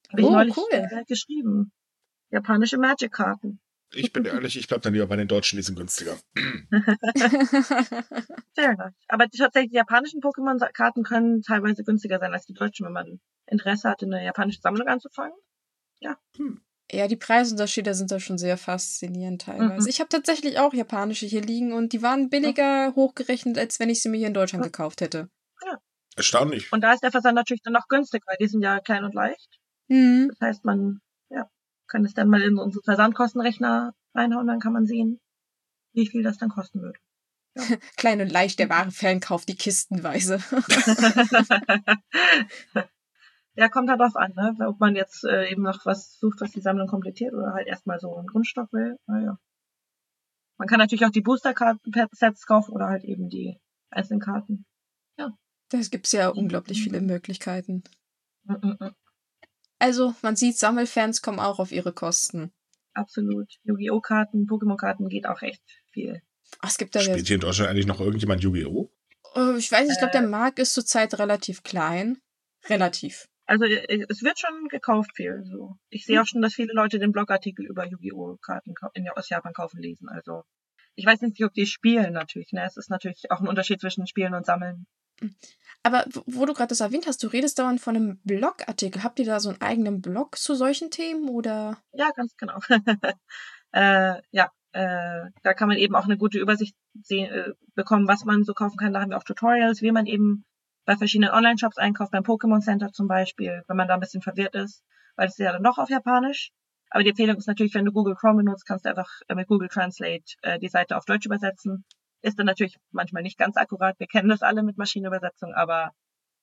Habe ich oh, neulich cool. geschrieben japanische Magic-Karten. Ich bin ehrlich, ich bleib dann lieber bei den Deutschen, die sind günstiger. Sehr gut. Aber die, tatsächlich, die japanischen Pokémon-Karten können teilweise günstiger sein als die deutschen, wenn man Interesse hat, eine japanische Sammlung anzufangen. Ja. Hm. Ja, die Preisunterschiede sind da schon sehr faszinierend teilweise. Mhm. Ich habe tatsächlich auch japanische hier liegen und die waren billiger mhm. hochgerechnet, als wenn ich sie mir hier in Deutschland mhm. gekauft hätte. Ja. Erstaunlich. Und da ist der Versand natürlich dann noch günstig, weil die sind ja klein und leicht. Mhm. Das heißt, man kann es dann mal in unsere Versandkostenrechner reinhauen, dann kann man sehen, wie viel das dann kosten wird. Ja. Klein und leicht, der wahre Fan kauft die kistenweise. ja, kommt halt drauf an, ne? ob man jetzt äh, eben noch was sucht, was die Sammlung komplettiert oder halt erstmal so einen Grundstock will. Naja. Man kann natürlich auch die Booster-Sets kaufen oder halt eben die einzelnen Karten. Ja. Da gibt's ja unglaublich viele Möglichkeiten. Mm -mm. Also, man sieht, Sammelfans kommen auch auf ihre Kosten. Absolut. Yu-Gi-Oh! Karten, Pokémon-Karten geht auch echt viel. Ach, es gibt da Spielt hier in Deutschland eigentlich noch irgendjemand Yu-Gi-Oh? Uh, ich weiß nicht, ich glaube, der äh. Markt ist zurzeit relativ klein. Relativ. Also äh, es wird schon gekauft viel. So. Ich sehe hm. auch schon, dass viele Leute den Blogartikel über Yu-Gi-Oh! Karten in, aus Japan kaufen lesen. Also ich weiß nicht, ob die spielen natürlich. Ne? Es ist natürlich auch ein Unterschied zwischen Spielen und Sammeln. Aber wo du gerade das erwähnt hast, du redest dauernd von einem Blogartikel. Habt ihr da so einen eigenen Blog zu solchen Themen oder? Ja, ganz genau. äh, ja, äh, da kann man eben auch eine gute Übersicht sehen, äh, bekommen, was man so kaufen kann. Da haben wir auch Tutorials, wie man eben bei verschiedenen Online-Shops einkauft, beim Pokémon Center zum Beispiel, wenn man da ein bisschen verwirrt ist, weil es ja dann doch auf Japanisch. Aber die Empfehlung ist natürlich, wenn du Google Chrome benutzt, kannst du einfach äh, mit Google Translate äh, die Seite auf Deutsch übersetzen ist dann natürlich manchmal nicht ganz akkurat. Wir kennen das alle mit Maschinenübersetzung, aber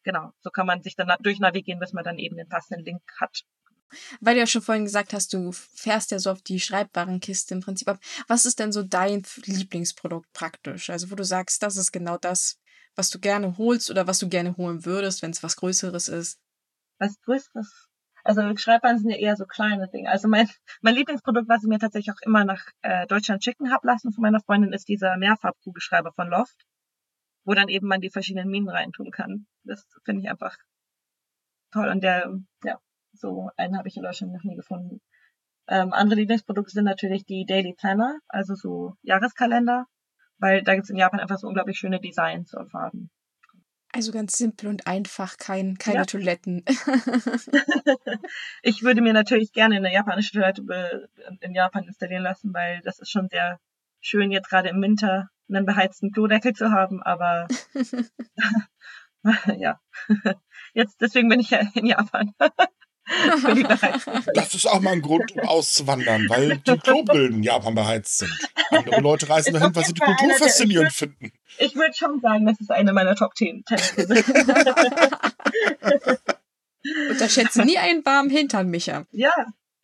genau, so kann man sich dann durchnavigieren, bis man dann eben den passenden Link hat. Weil du ja schon vorhin gesagt hast, du fährst ja so auf die Schreibwarenkiste im Prinzip ab. Was ist denn so dein Lieblingsprodukt praktisch? Also wo du sagst, das ist genau das, was du gerne holst oder was du gerne holen würdest, wenn es was Größeres ist? Was Größeres? Also Schreibweisen sind ja eher so kleine Dinge. Also mein, mein Lieblingsprodukt, was ich mir tatsächlich auch immer nach äh, Deutschland schicken habe lassen von meiner Freundin, ist dieser Mehrfarbkugelschreiber von Loft, wo dann eben man die verschiedenen Minen reintun kann. Das finde ich einfach toll. Und der, ja, so einen habe ich in Deutschland noch nie gefunden. Ähm, andere Lieblingsprodukte sind natürlich die Daily Planner, also so Jahreskalender, weil da gibt es in Japan einfach so unglaublich schöne Designs und Farben. Also ganz simpel und einfach, kein, keine ja. Toiletten. ich würde mir natürlich gerne eine japanische Toilette in Japan installieren lassen, weil das ist schon sehr schön, jetzt gerade im Winter einen beheizten Klodeckel zu haben, aber ja. Jetzt, deswegen bin ich ja in Japan. das ist auch mal ein Grund, um auszuwandern, weil die Klobrillen in Japan beheizt sind. Andere Leute reisen dahin, weil sie die Kultur faszinierend finden. Ich würde schon sagen, das ist eine meiner Top 10 Unterschätze nie einen warmen Hintern, Micha. Ja,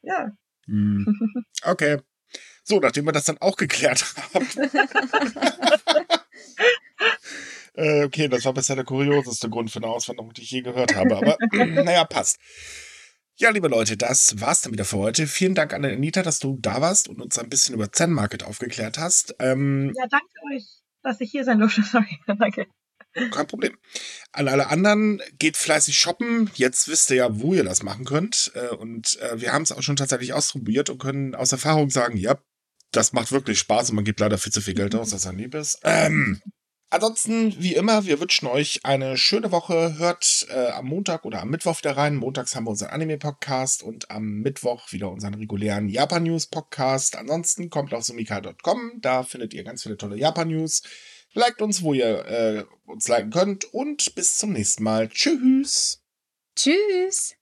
ja. Hm. Okay. So, nachdem wir das dann auch geklärt haben. äh, okay, das war bisher der kurioseste Grund für eine Auswanderung, die ich je gehört habe. Aber naja, passt. Ja, liebe Leute, das war's dann wieder für heute. Vielen Dank an Anita, dass du da warst und uns ein bisschen über Zen Market aufgeklärt hast. Ähm, ja, danke euch, dass ich hier sein durfte. Sorry, danke. Kein Problem. An alle anderen geht fleißig shoppen. Jetzt wisst ihr ja, wo ihr das machen könnt. Äh, und äh, wir haben es auch schon tatsächlich ausprobiert und können aus Erfahrung sagen, ja, das macht wirklich Spaß und man gibt leider viel zu viel Geld aus, dass er lieb ist. Ähm, Ansonsten, wie immer, wir wünschen euch eine schöne Woche. Hört äh, am Montag oder am Mittwoch wieder rein. Montags haben wir unseren Anime-Podcast und am Mittwoch wieder unseren regulären Japan-News-Podcast. Ansonsten kommt auf sumika.com. Da findet ihr ganz viele tolle Japan-News. Liked uns, wo ihr äh, uns liken könnt. Und bis zum nächsten Mal. Tschüss. Tschüss.